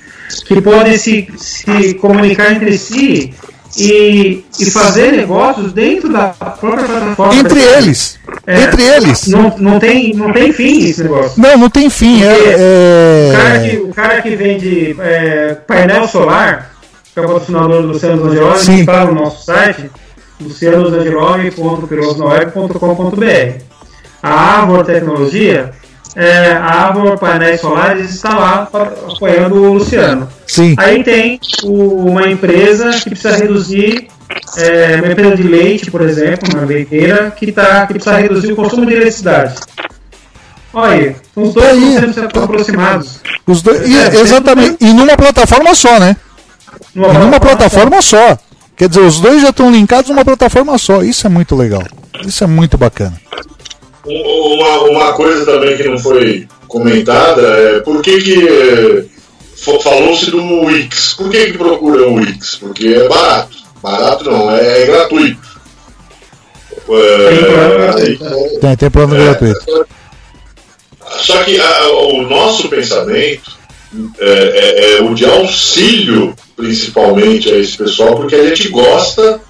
que podem se, se comunicar entre si e, e fazer negócios dentro da própria plataforma. Entre eles. É, entre eles. Não, não, tem, não tem fim esse negócio. Não, não tem fim. É, é... O, cara que, o cara que vende é, painel solar, que é o patrocinador do Luciano Zangeloni, que está no nosso site, lucianozangeloni.pirosnoweb.com.br. A Árvore Tecnologia é, a Árvore Painéis Solares está lá apoiando o Luciano. Sim. Aí tem o, uma empresa que precisa reduzir, é, uma empresa de leite, por exemplo, uma leiteira, que, tá, que precisa reduzir o consumo de eletricidade. Olha, os dois aí, estão aproximados. Os dois, e, é, exatamente, e numa plataforma só, né? Numa, numa plataforma só. Quer dizer, os dois já estão linkados numa plataforma só. Isso é muito legal. Isso é muito bacana. Uma, uma coisa também que não foi comentada é por que, que falou-se do Wix. Por que, que procuram o Wix? Porque é barato. Barato não, é, é gratuito. É, tem, tem plano é, gratuito. Só que a, o nosso pensamento é, é, é, o de auxílio, principalmente, a esse pessoal, porque a gente gosta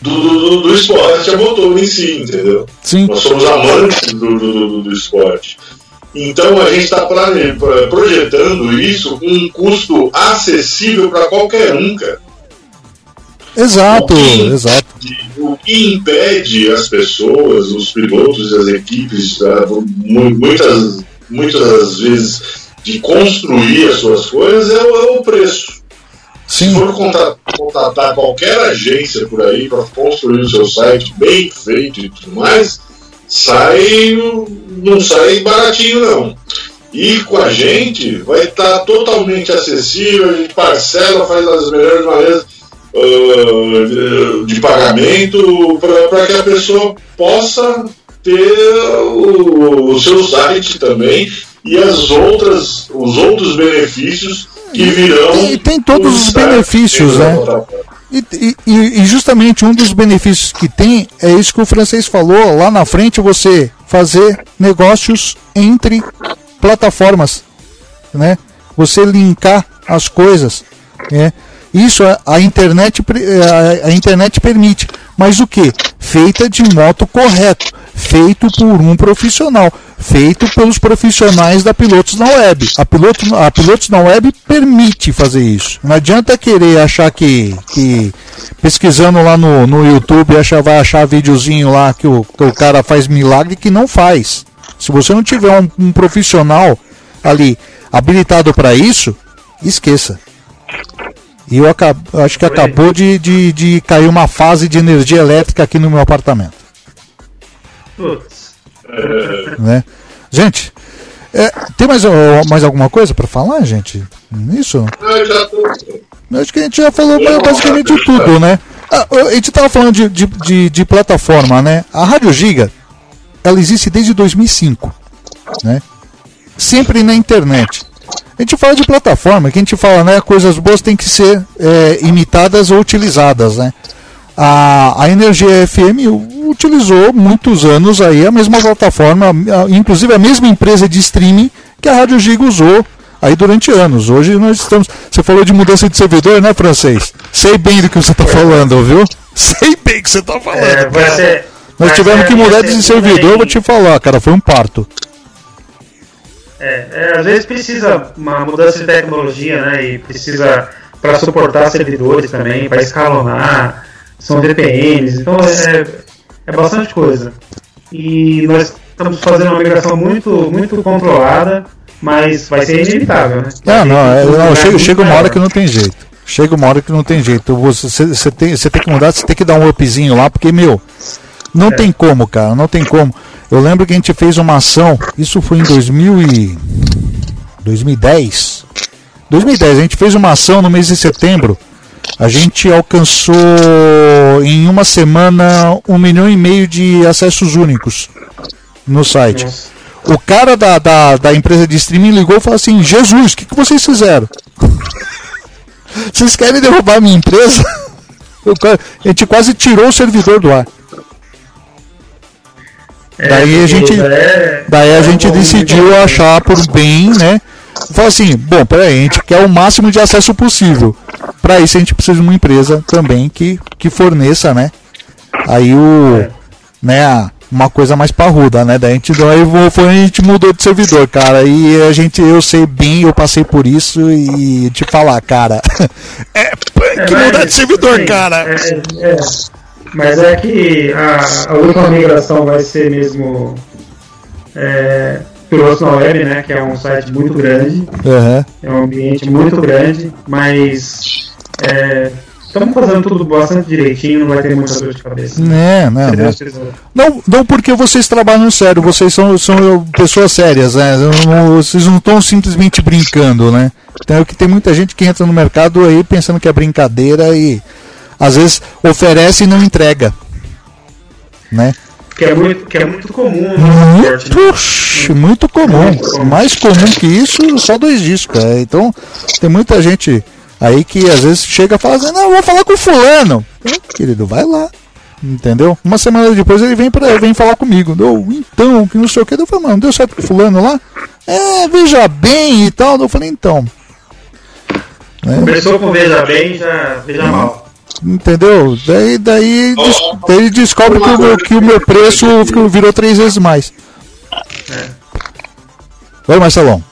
do, do, do esporte a motor em si, entendeu? Sim. Nós somos amantes do, do, do esporte. Então a gente está projetando isso com um custo acessível para qualquer um, cara. Exato, o que, exato. O que impede as pessoas, os pilotos e as equipes, tá, muitas, muitas vezes, de construir as suas coisas é o, é o preço. Sim. Se for contratar qualquer agência por aí para construir o seu site bem feito e tudo mais, sai não sai baratinho não. E com a gente vai estar tá totalmente acessível, a gente parcela, faz as melhores maneiras uh, de pagamento para que a pessoa possa ter o, o seu site também e as outras, os outros benefícios que virão. E tem todos os benefícios, né? E, e, e, justamente um dos benefícios que tem é isso que o francês falou. Lá na frente você fazer negócios entre plataformas, né? Você linkar as coisas, né? Isso a, internet a internet permite, mas o que? Feita de modo correto, feito por um profissional feito pelos profissionais da Pilotos na Web. A, Piloto, a Pilotos na Web permite fazer isso. Não adianta querer achar que, que pesquisando lá no, no YouTube achar, vai achar videozinho lá que o, que o cara faz milagre que não faz. Se você não tiver um, um profissional ali habilitado para isso, esqueça. E eu acabo, acho que acabou de, de, de cair uma fase de energia elétrica aqui no meu apartamento. Putz. Né? Gente, é, tem mais, mais alguma coisa para falar, gente? Isso? Acho que a gente já falou basicamente tudo, né? Ah, a gente estava falando de, de, de, de, plataforma, né? A Rádio Giga, ela existe desde 2005, né? Sempre na internet. A gente fala de plataforma, que a gente fala, né? Coisas boas têm que ser é, imitadas ou utilizadas, né? A, a Energia FM utilizou muitos anos aí a mesma plataforma, inclusive a mesma empresa de streaming que a Rádio Giga usou aí durante anos. Hoje nós estamos. Você falou de mudança de servidor, né, francês? Sei bem do que você está falando, viu? Sei bem do que você está falando. É, nós tivemos que mudar de servidor, vou te falar, cara, foi um parto. É, é, às vezes precisa uma mudança de tecnologia, né? E precisa para suportar servidores também, para escalonar são VPNs, então é, é bastante coisa. E nós estamos fazendo uma migração muito, muito controlada, mas vai ser inevitável, né? Não, não, é, não chega, chega uma hora que não tem jeito. Chega uma hora que não tem jeito. Você, você, tem, você tem que mudar, você tem que dar um upzinho lá, porque, meu, não é. tem como, cara, não tem como. Eu lembro que a gente fez uma ação, isso foi em 2000 e... 2010. 2010, a gente fez uma ação no mês de setembro. A gente alcançou em uma semana um milhão e meio de acessos únicos no site. Nossa. O cara da, da, da, empresa de streaming ligou e falou assim: Jesus, o que, que vocês fizeram? vocês querem derrubar a minha empresa? a gente quase tirou o servidor do ar. É, daí a gente, é, daí a é gente decidiu achar por bem, né? Falou assim, bom, peraí, a gente quer o máximo de acesso possível. Para isso a gente precisa de uma empresa também que, que forneça, né? Aí o, é. né, uma coisa mais parruda, né? Daí a gente, daí foi, a gente mudou de servidor, cara. E a gente, eu sei bem, eu passei por isso e te falar, cara. é que é, mudar de servidor, sim, cara. É, é, mas é que a, a última migração vai ser mesmo é, Na Web, né? Que é um site muito grande. Uhum. É um ambiente muito grande, mas é, estamos fazendo tudo bastante direitinho, não vai ter muita dor de cabeça. É, não, não. não, não porque vocês trabalham sério, vocês são, são pessoas sérias, né? Vocês não estão simplesmente brincando, né? Então, é que tem muita gente que entra no mercado aí pensando que é brincadeira e às vezes oferece e não entrega. Né? Que é muito, que é muito comum esporte, né? muito comum. Muito comum. Mais comum que isso, só dois discos. É. Então, tem muita gente aí que às vezes chega e fala assim, não, vou falar com fulano. querido, vai lá. Entendeu? Uma semana depois ele vem para vem falar comigo. Deu, então, que não sei o que. Eu falei, mano, deu certo com fulano lá? É, veja bem e tal. Eu falei, então. Começou com veja bem, já veja mal. Entendeu? Daí, daí, oh, ele descobre que o, meu, que o meu preço virou três vezes mais. É. Oi, Marcelão.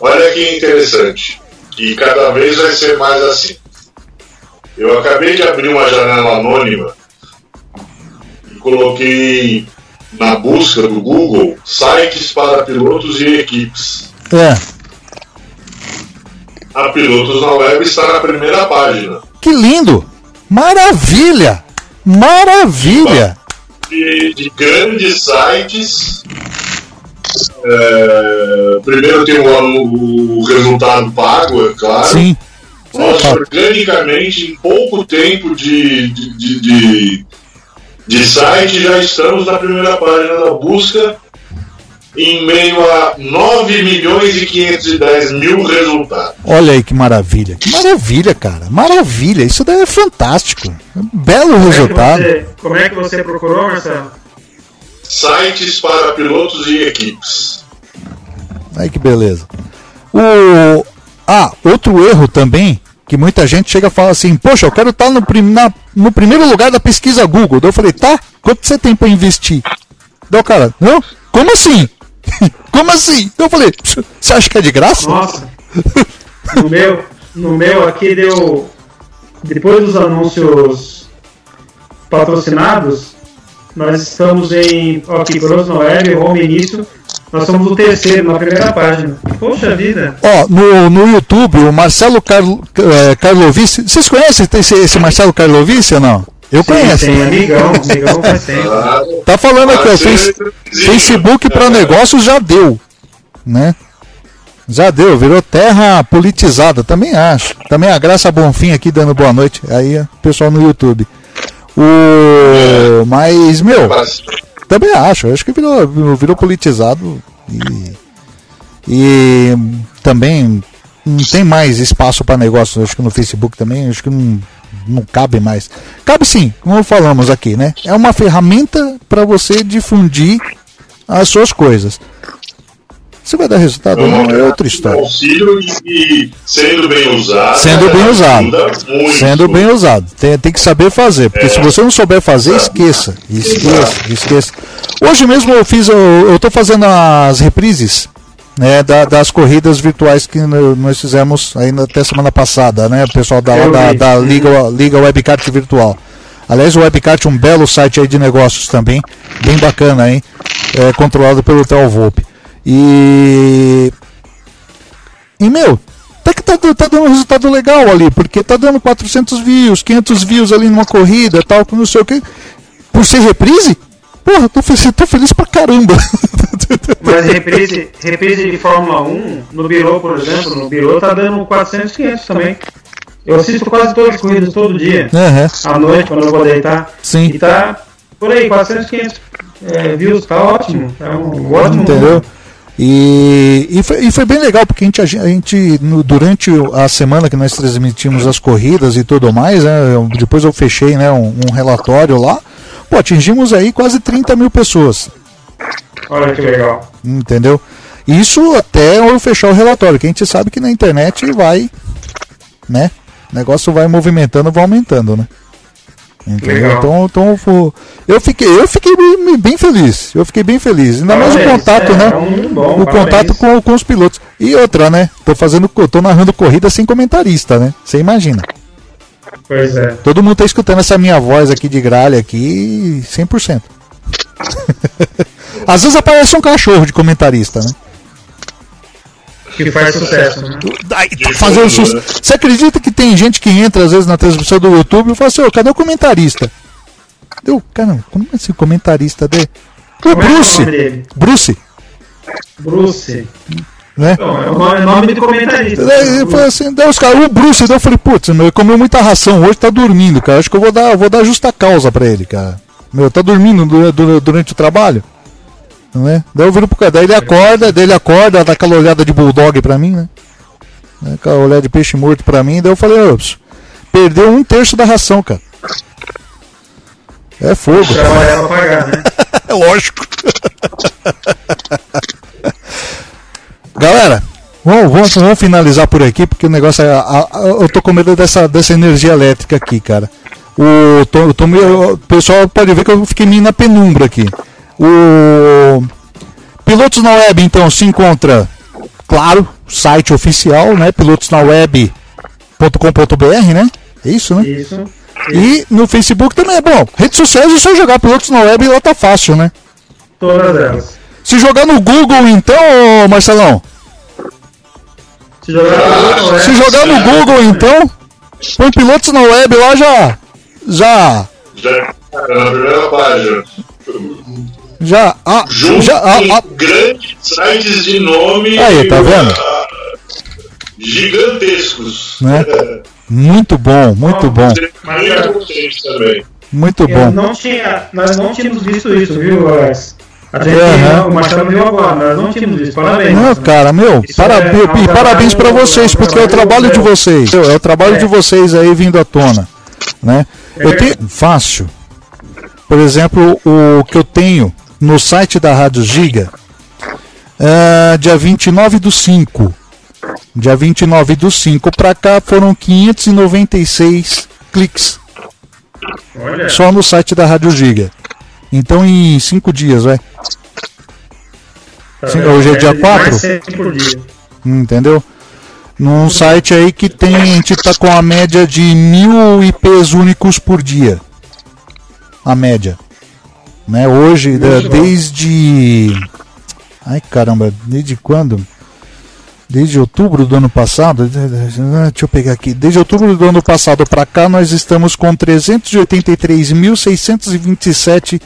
Olha que interessante. E cada vez vai ser mais assim. Eu acabei de abrir uma janela anônima e coloquei na busca do Google sites para pilotos e equipes. É. A Pilotos na Web está na primeira página. Que lindo! Maravilha! Maravilha! De, de grandes sites. É, primeiro tem o, o, resultado pago, é claro. Sim. Nós, organicamente, em pouco tempo de, de, de, de, de site, já estamos na primeira página da busca em meio a 9 milhões e 510 mil resultados. Olha aí que maravilha. Que maravilha, cara. Maravilha. Isso daí é fantástico. Belo como resultado. É você, como é que você procurou, Marcelo? Sites para pilotos e equipes. Aí que beleza. O... Ah, outro erro também, que muita gente chega e fala assim, poxa, eu quero estar no, prim... na... no primeiro lugar da pesquisa Google. eu falei, tá, quanto você tem para investir? Deu, cara, não? Como assim? Como assim? Eu falei, você acha que é de graça? Nossa. No meu, no meu aqui deu. Depois dos anúncios patrocinados, nós estamos em. Aqui, Grosso Web, Home Início. Nós somos o terceiro, na primeira página. Poxa vida! Ó, no, no YouTube, o Marcelo Carlo, é, Carlovice. Vocês conhecem esse, esse Marcelo Carlovice ou não? Eu Sim, conheço. Tem amigão, amigão faz tempo. Tá falando aqui, ó, Facebook para negócios já deu, né? Já deu, virou terra politizada, também acho. Também a Graça Bonfim aqui dando boa noite, aí pessoal no YouTube. O mas meu, também acho, acho que virou, virou politizado e e também não tem mais espaço para negócio, acho que no Facebook também, acho que não não cabe mais. Cabe sim, como falamos aqui, né? É uma ferramenta para você difundir as suas coisas. Se vai dar resultado ou não, é outra história. Auxílio e sendo bem usado. Sendo bem usado. Sendo bem usado. Tem, tem que saber fazer. Porque é. se você não souber fazer, esqueça. Esqueça, esqueça. Hoje mesmo eu fiz, eu estou fazendo as reprises né, da, das corridas virtuais que nós fizemos ainda até semana passada, né, o pessoal da, da, da Liga, Liga Webcart Virtual. Aliás, o Webcart é um belo site aí de negócios também, bem bacana, hein? É, controlado pelo Telvolpe. E. E, meu, até que tá, tá dando um resultado legal ali, porque tá dando 400 views, 500 views ali numa corrida, tal, com não sei o que. Por ser reprise? Porra, tô, tô feliz pra caramba. Mas reprise, reprise de Fórmula 1, no Biro, por exemplo, no Biro tá dando 400, 500 também. Eu assisto quase todas as corridas todo dia. Uhum. À noite, quando eu vou deitar. Sim. E tá por aí, 400, 500 é, views, tá ótimo. Tá um ótimo. Entendeu? E, e, foi, e foi bem legal, porque a gente, a gente no, durante a semana que nós transmitimos as corridas e tudo mais, né, eu, depois eu fechei né, um, um, relatório lá, pô, atingimos aí quase 30 mil pessoas. Olha que legal. Entendeu? Isso até eu fechar o relatório, que a gente sabe que na internet vai, né? O negócio vai movimentando, vai aumentando, né? Entendeu? Então, então eu fiquei, eu fiquei bem, bem, feliz. Eu fiquei bem feliz. Ainda mais o contato, é, né? É bom, o contato com, com os pilotos. E outra, né? Tô fazendo, tô narrando corrida sem comentarista, né? Você imagina. Pois é. Todo mundo tá escutando essa minha voz aqui de gralha aqui 100%. Às vezes aparece um cachorro de comentarista, né? que faz sucesso. Né? Aí, tá fazendo sucesso. Você acredita que tem gente que entra às vezes na transmissão do YouTube e fala assim, ô, cadê o comentarista? Deu, cara, como é esse comentarista de. O Bruce! É Bruce! Bruce. Né? Não, é o nome, é do comentarista. Daí, foi assim, daí os caras, o Bruce, daí eu falei, putz, meu, comeu muita ração, hoje tá dormindo, cara. Acho que eu vou dar, vou dar justa causa pra ele, cara. Meu, tá dormindo durante o trabalho? né? Daí eu viro pro cara, daí ele acorda, daí ele acorda, dá aquela olhada de bulldog pra mim, né? Aquela olhada de peixe morto pra mim, daí eu falei, perdeu um terço da ração, cara. É fogo. Chama pagar, né? é lógico. Galera, vamos, vamos, vamos, finalizar por aqui, porque o negócio é. A, a, eu tô com medo dessa, dessa energia elétrica aqui, cara. O, tô, tô, o pessoal pode ver que eu fiquei meio na penumbra aqui. O Pilotos na Web, então, se encontra, claro, site oficial, né? pilotosnaweb.com.br, né? É isso, né? Isso. E no Facebook também é bom. Redes sociais é só jogar Pilotos na Web e lá tá fácil, né? Todas elas. Se jogar no Google, então, Marcelão. Se jogar no Google, Se jogar no Google, então, põe Pilotos na Web lá já. Já. Já na primeira página. Já, ah, Junto já, ah, ah, grandes sites de nome. Aí, tá vendo? Gigantescos. Né? Muito bom, muito bom. Muito bom. Não tinha, nós não tínhamos visto isso, viu, Alex? A gente, uhum. O Marcelo viu agora, nós não tínhamos visto. Parabéns. Não, cara, meu, parabéns, é, e parabéns para vocês, porque é o trabalho de vocês. É o trabalho é. de vocês aí vindo à tona. Né? É eu tenho. Fácil. Por exemplo, o que eu tenho no site da Rádio Giga, uh, dia 29 do 5. Dia 29 do 5 para cá foram 596 cliques. Olha. Só no site da Rádio Giga. Então em 5 dias, vai. Tá hoje é dia 4? Entendeu? Num site aí que tem, a gente tá com a média de mil IPs únicos por dia. A média. Né? Hoje, da, desde. Ai caramba, desde quando? Desde outubro do ano passado, deixa eu pegar aqui. Desde outubro do ano passado para cá, nós estamos com 383.627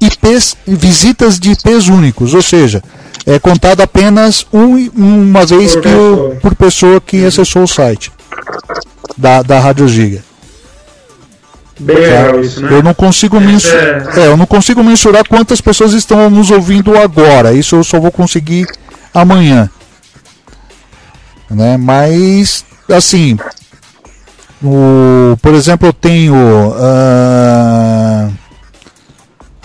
IPs, visitas de IPs únicos, ou seja, é contado apenas um, uma vez por, que o, por pessoa que acessou o site da, da Rádio Giga. Bem legal isso, né? Eu não consigo mensurar, é... é... eu não consigo mensurar quantas pessoas estão nos ouvindo agora. Isso eu só vou conseguir amanhã. Né? Mas assim, o, por exemplo, eu tenho uh,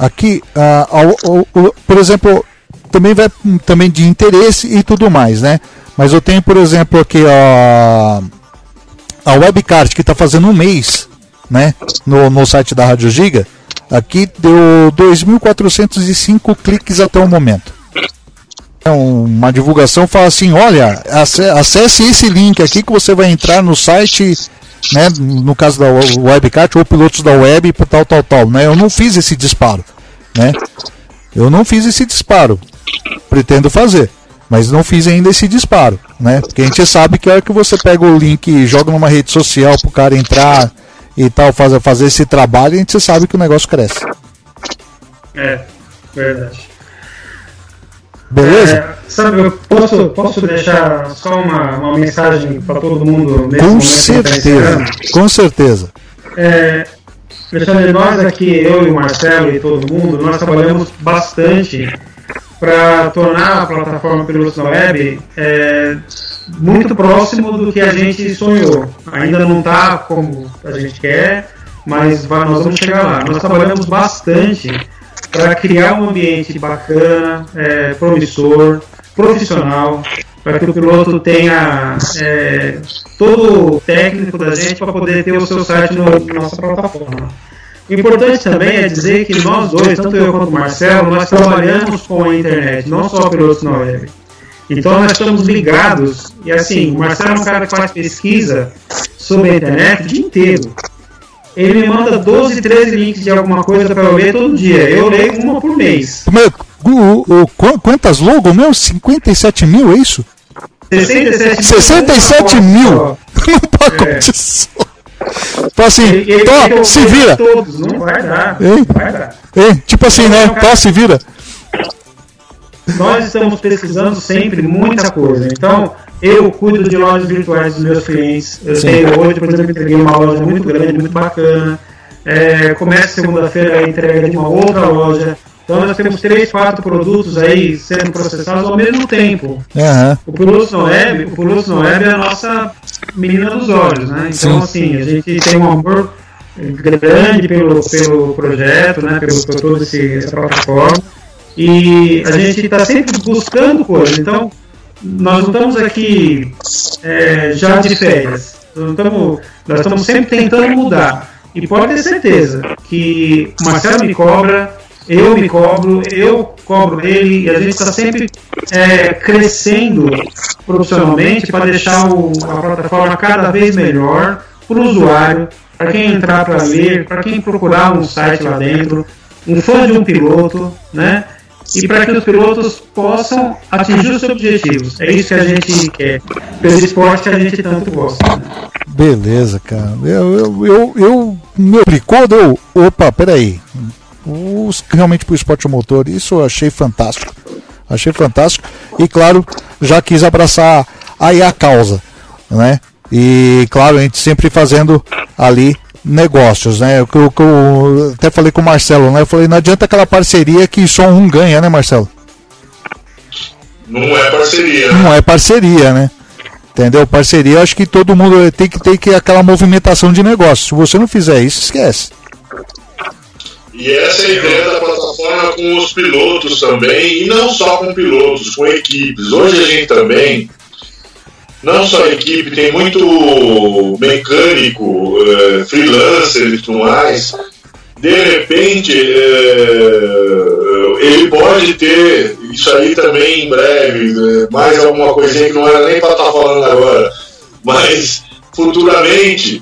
aqui, uh, por exemplo, também vai também de interesse e tudo mais, né? Mas eu tenho, por exemplo, aqui a a webcard que está fazendo um mês né, no, no site da Rádio Giga, aqui deu 2.405 cliques até o momento. É uma divulgação fala assim, olha, acesse esse link aqui que você vai entrar no site, né, no caso da Webcat ou pilotos da web, tal, tal, tal, né? Eu não fiz esse disparo, né? Eu não fiz esse disparo. Pretendo fazer. Mas não fiz ainda esse disparo, né? Porque a gente sabe que a hora que você pega o link e joga numa rede social pro cara entrar e tal, fazer, fazer esse trabalho, a gente sabe que o negócio cresce. É, verdade. Beleza? É, sabe, eu posso, posso deixar só uma, uma mensagem para todo mundo nesse com momento certeza, com certeza. É, Alexandre, nós aqui, eu e o Marcelo e todo mundo, nós trabalhamos bastante para tornar a plataforma Pilotos na Web é, muito próximo do que a gente sonhou. Ainda não está como a gente quer, mas nós vamos chegar lá. Nós trabalhamos bastante para criar um ambiente bacana, é, promissor, profissional, para que o piloto tenha é, todo o técnico da gente para poder ter o seu site no, na nossa plataforma. O importante também é dizer que nós dois, tanto eu quanto o Marcelo, nós trabalhamos com a internet, não só pilotos na web. Então nós estamos ligados, e assim, o Marcelo é um cara que faz pesquisa sobre a internet o dia inteiro. Ele me manda 12, 13 links de alguma coisa para eu ler todo dia. Eu leio uma por mês. Mas, o, o, quantas logos meu? 57 mil, é isso? 67, 67 mil! Não pacote só. Então assim, Ele, ele tó, se vira. Todos. Não vai dar. Ei. Não vai dar. É, tipo assim, né? Tó, se vira. Nós estamos pesquisando sempre muita coisa. Então, eu cuido de lojas virtuais dos meus clientes. Eu Sim. tenho hoje, por exemplo, entreguei uma loja muito grande, muito bacana. É, começa segunda-feira a entrega de uma outra loja. Então nós temos três, quatro produtos aí sendo processados ao mesmo tempo. Aham. O no Web, o no Web é a nossa menina dos olhos, né? Então, Sim. assim, a gente tem um amor grande pelo, pelo projeto, né? Pelo, por toda essa plataforma. E a gente está sempre buscando coisas. Então, nós não estamos aqui é, já de férias. Nós, estamos, nós estamos sempre tentando mudar. E pode ter certeza que o Marcelo me cobra, eu me cobro, eu cobro ele, e a gente está sempre é, crescendo profissionalmente para deixar o- a plataforma cada vez melhor para o usuário, para quem entrar para ler, para quem procurar um site lá dentro, um fã de um piloto, né? E para que os pilotos possam atingir os seus objetivos. É isso que a gente quer. Pelo esporte que a gente tanto gosta. né? Beleza, cara. Eu, eu, eu, eu me deu. Opa, peraí. Os, realmente pro esporte motor, isso eu achei fantástico. Achei fantástico. E claro, já quis abraçar aí a causa, né? E claro, a gente sempre fazendo ali negócios, né? Eu, eu- eu até falei com o Marcelo, né? Eu falei, não adianta aquela parceria que só um ganha, né, Marcelo? Não é parceria. Não é parceria, né? Entendeu? Parceria, acho que todo mundo tem que ter que aquela movimentação de negócio. Se você não fizer isso, esquece. E essa é a ideia da plataforma com os pilotos também, e não só com pilotos, com equipes. Hoje a gente também, não só equipe, tem muito mecânico, eh, freelancer e tudo mais. De repente, eh, ele pode ter isso aí também em breve, eh, mais alguma coisinha que não era nem para estar falando agora, mas futuramente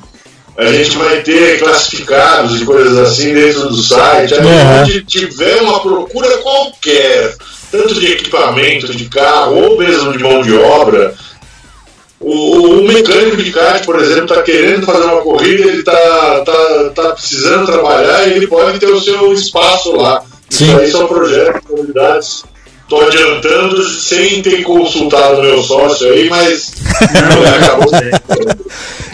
a gente vai ter classificados e coisas assim dentro do site. Aí Uhum. onde tiver uma procura qualquer, tanto de equipamento, de carro ou mesmo de mão de obra, o, o mecânico de kart, por exemplo, está querendo fazer uma corrida, ele está tá, tá precisando trabalhar e ele pode ter o seu espaço lá. Sim. Isso aí são projetos, novidades. Estou adiantando sem ter consultado meu sócio aí, mas acabou.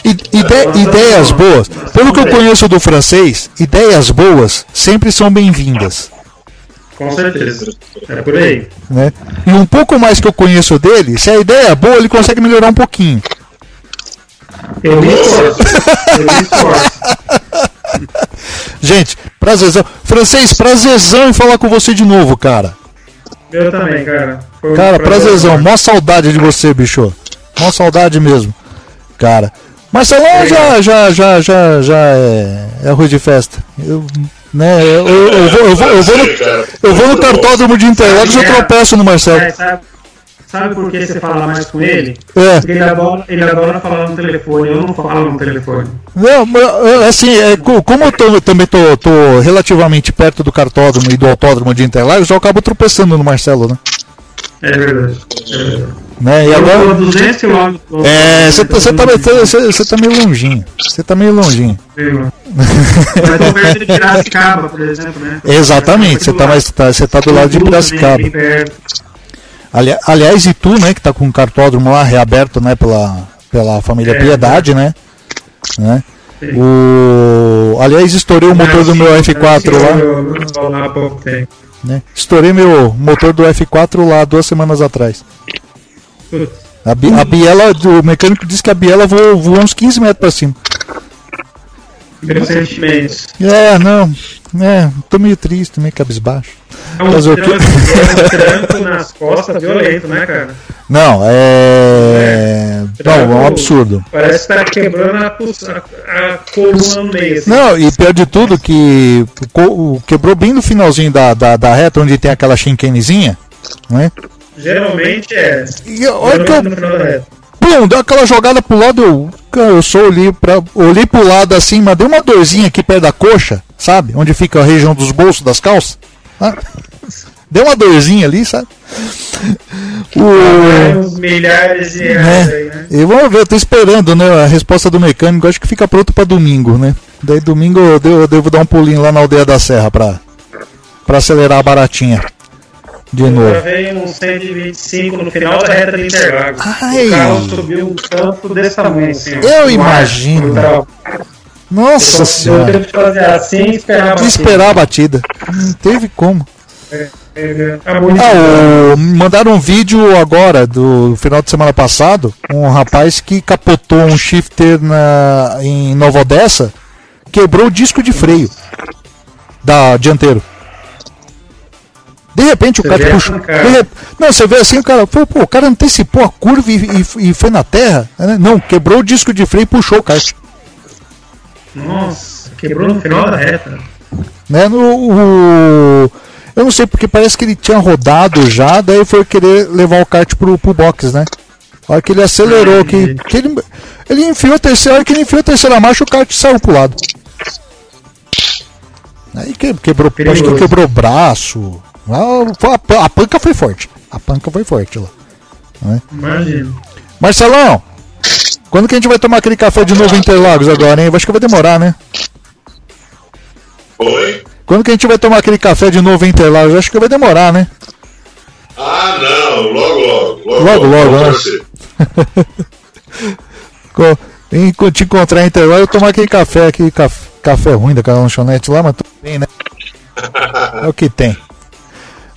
I- ide- ideias boas. Pelo que eu conheço do francês, ideias boas sempre são bem-vindas. Com certeza. É por aí. Né? E um pouco mais que eu conheço dele, se a ideia é boa, ele consegue melhorar um pouquinho. Eu me esforço. Eu me esforço. Gente, prazerzão. Francês, prazerzão em falar com você de novo, cara. Eu também, cara. Foi Cara, prazer. prazerzão. Mó saudade de você, bicho. Mó saudade mesmo. Cara. Marcelão já, já, já, já, já é, é arroz de festa. Eu, né, eu, eu, eu vou, eu, vou, eu, vou no, eu vou no cartódromo de Interlagos e eu tropeço no Marcelo. É, sabe, por que você fala mais com ele? É. Porque ele adora, ele adora falar no telefone. Eu não falo no telefone. Não, mas, é, assim, é, co- como eu tô- também tô, tô relativamente perto do cartódromo e do autódromo de Interlagos, eu acabo tropeçando no Marcelo, né? É verdade. É verdade. Né? E Eu agora. tô a 200 km. É, você tá, tá, tá meio longinho. Você tá meio longinho. Mas tô perto de Piracicaba, por exemplo, né? Exatamente, você tá, mais, tá, tá do lado de Piracicaba. Ali- aliás, Itu, né, que tá com o cartódromo lá reaberto, né, pela, pela família É, Piedade, né? né? O, aliás, estourei o motor do meu F4 lá, né? Estourei meu motor do F4 lá duas semanas atrás. A, bi- a biela, o mecânico disse que a biela voou, voou uns 15 metros pra cima. Meus sentimentos. É, não, é, tô meio triste, meio cabisbaixo. É um quê? tranco, é um nas costas violento, né, cara? Não, é. Não, é um absurdo. Parece que tá quebrando a, a, a coluna no meio, assim. Não, e pior de tudo que quebrou bem no finalzinho da, da, da reta, onde tem aquela chinquenezinha, né? Geralmente é. E olha que eu, pum, deu aquela jogada pro lado, eu, cara, eu só olhei, pra, olhei pro lado assim, mas deu uma dorzinha aqui perto da coxa, sabe? Onde fica a região dos bolsos das calças. Ah, Deu uma dorzinha ali, sabe? O, uns milhares de reais aí, né? né? E vamos ver, eu tô esperando, né? A resposta do mecânico, acho que fica pronto pra domingo, né? Daí domingo eu devo, eu devo dar um pulinho lá na aldeia da Serra pra, pra acelerar a baratinha. De Eu novo. gravei um 125 no final da reta de Interlagos. Ai. O carro subiu um campo desse tamanho, assim. Eu No imagino. brutal. Nossa Eu senhora. tive que fazer assim e esperar a De esperar a batida. Não teve como. batida. Acabou de Ah, o, mandaram um vídeo agora, do final de semana passado, um rapaz que capotou um shifter na, em Nova Odessa, quebrou o disco de freio da dianteiro. De repente o Você cara puxou. cara? rep- Não, você vê assim, o cara, pô, pô, o cara antecipou a curva e, e- e foi na terra. né? Não, quebrou o disco de freio e puxou o kart. Nossa, quebrou no final da reta. né? No, o- eu não sei porque parece que ele tinha rodado já, daí foi querer levar o kart pro, pro box, né? A hora que ele acelerou, Ah, que, que ele, ele enfiou a terceira, a hora que ele enfiou a terceira marcha, o kart saiu pro lado. Aí que, quebrou, acho que quebrou o braço. A, a panca foi forte. A panca foi forte lá. Imagina. Marcelão, quando que a gente vai tomar aquele café de novo em Interlagos agora, hein? Acho que vai demorar, né? Oi? Quando que a gente vai tomar aquele café de novo em Interlagos? Acho que vai demorar, né? Ah, não, logo, logo. Logo, Logo, logo, vamos né? te encontrar em Interlagos, eu tomar aquele café, aquele caf- café ruim daquela lanchonete lá, mas tudo bem, né? É o que tem.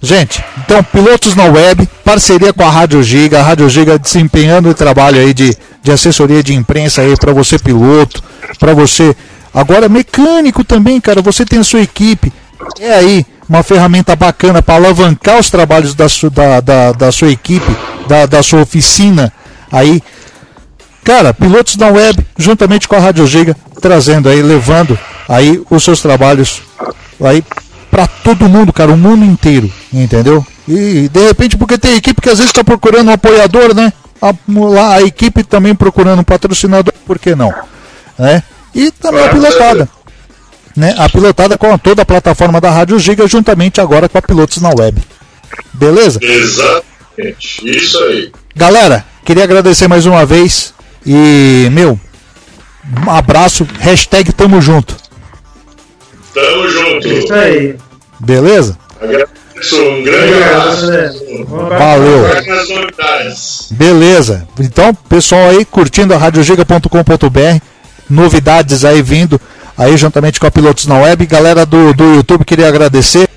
Gente, então, pilotos na web, parceria com a Rádio Giga, a Rádio Giga desempenhando o trabalho aí de, de assessoria de imprensa aí para você piloto, para você. Agora mecânico também, cara, você tem a sua equipe, é aí uma ferramenta bacana para alavancar os trabalhos da, su, da, da, da sua equipe, da, da sua oficina aí. Cara, pilotos da web, juntamente com a Rádio Giga, trazendo aí, levando aí os seus trabalhos aí para todo mundo, cara, o mundo inteiro, entendeu? E de repente, porque tem equipe que às vezes está procurando um apoiador, né? A, lá, a equipe também procurando um patrocinador, por que não? Né? E também a pilotada. Né? A pilotada com toda a plataforma da Rádio Giga, juntamente agora com a Pilotos na Web. Beleza? Exatamente. Isso aí. Galera, queria agradecer mais uma vez. E, meu, um abraço, hashtag tamo junto. Tamo junto. Isso aí. Beleza? Agradeço. Um grande abraço. Valeu. Beleza. Então, pessoal aí curtindo a radiogiga.com.br, novidades aí vindo aí juntamente com a Pilotos na Web. Galera do, do YouTube, queria agradecer.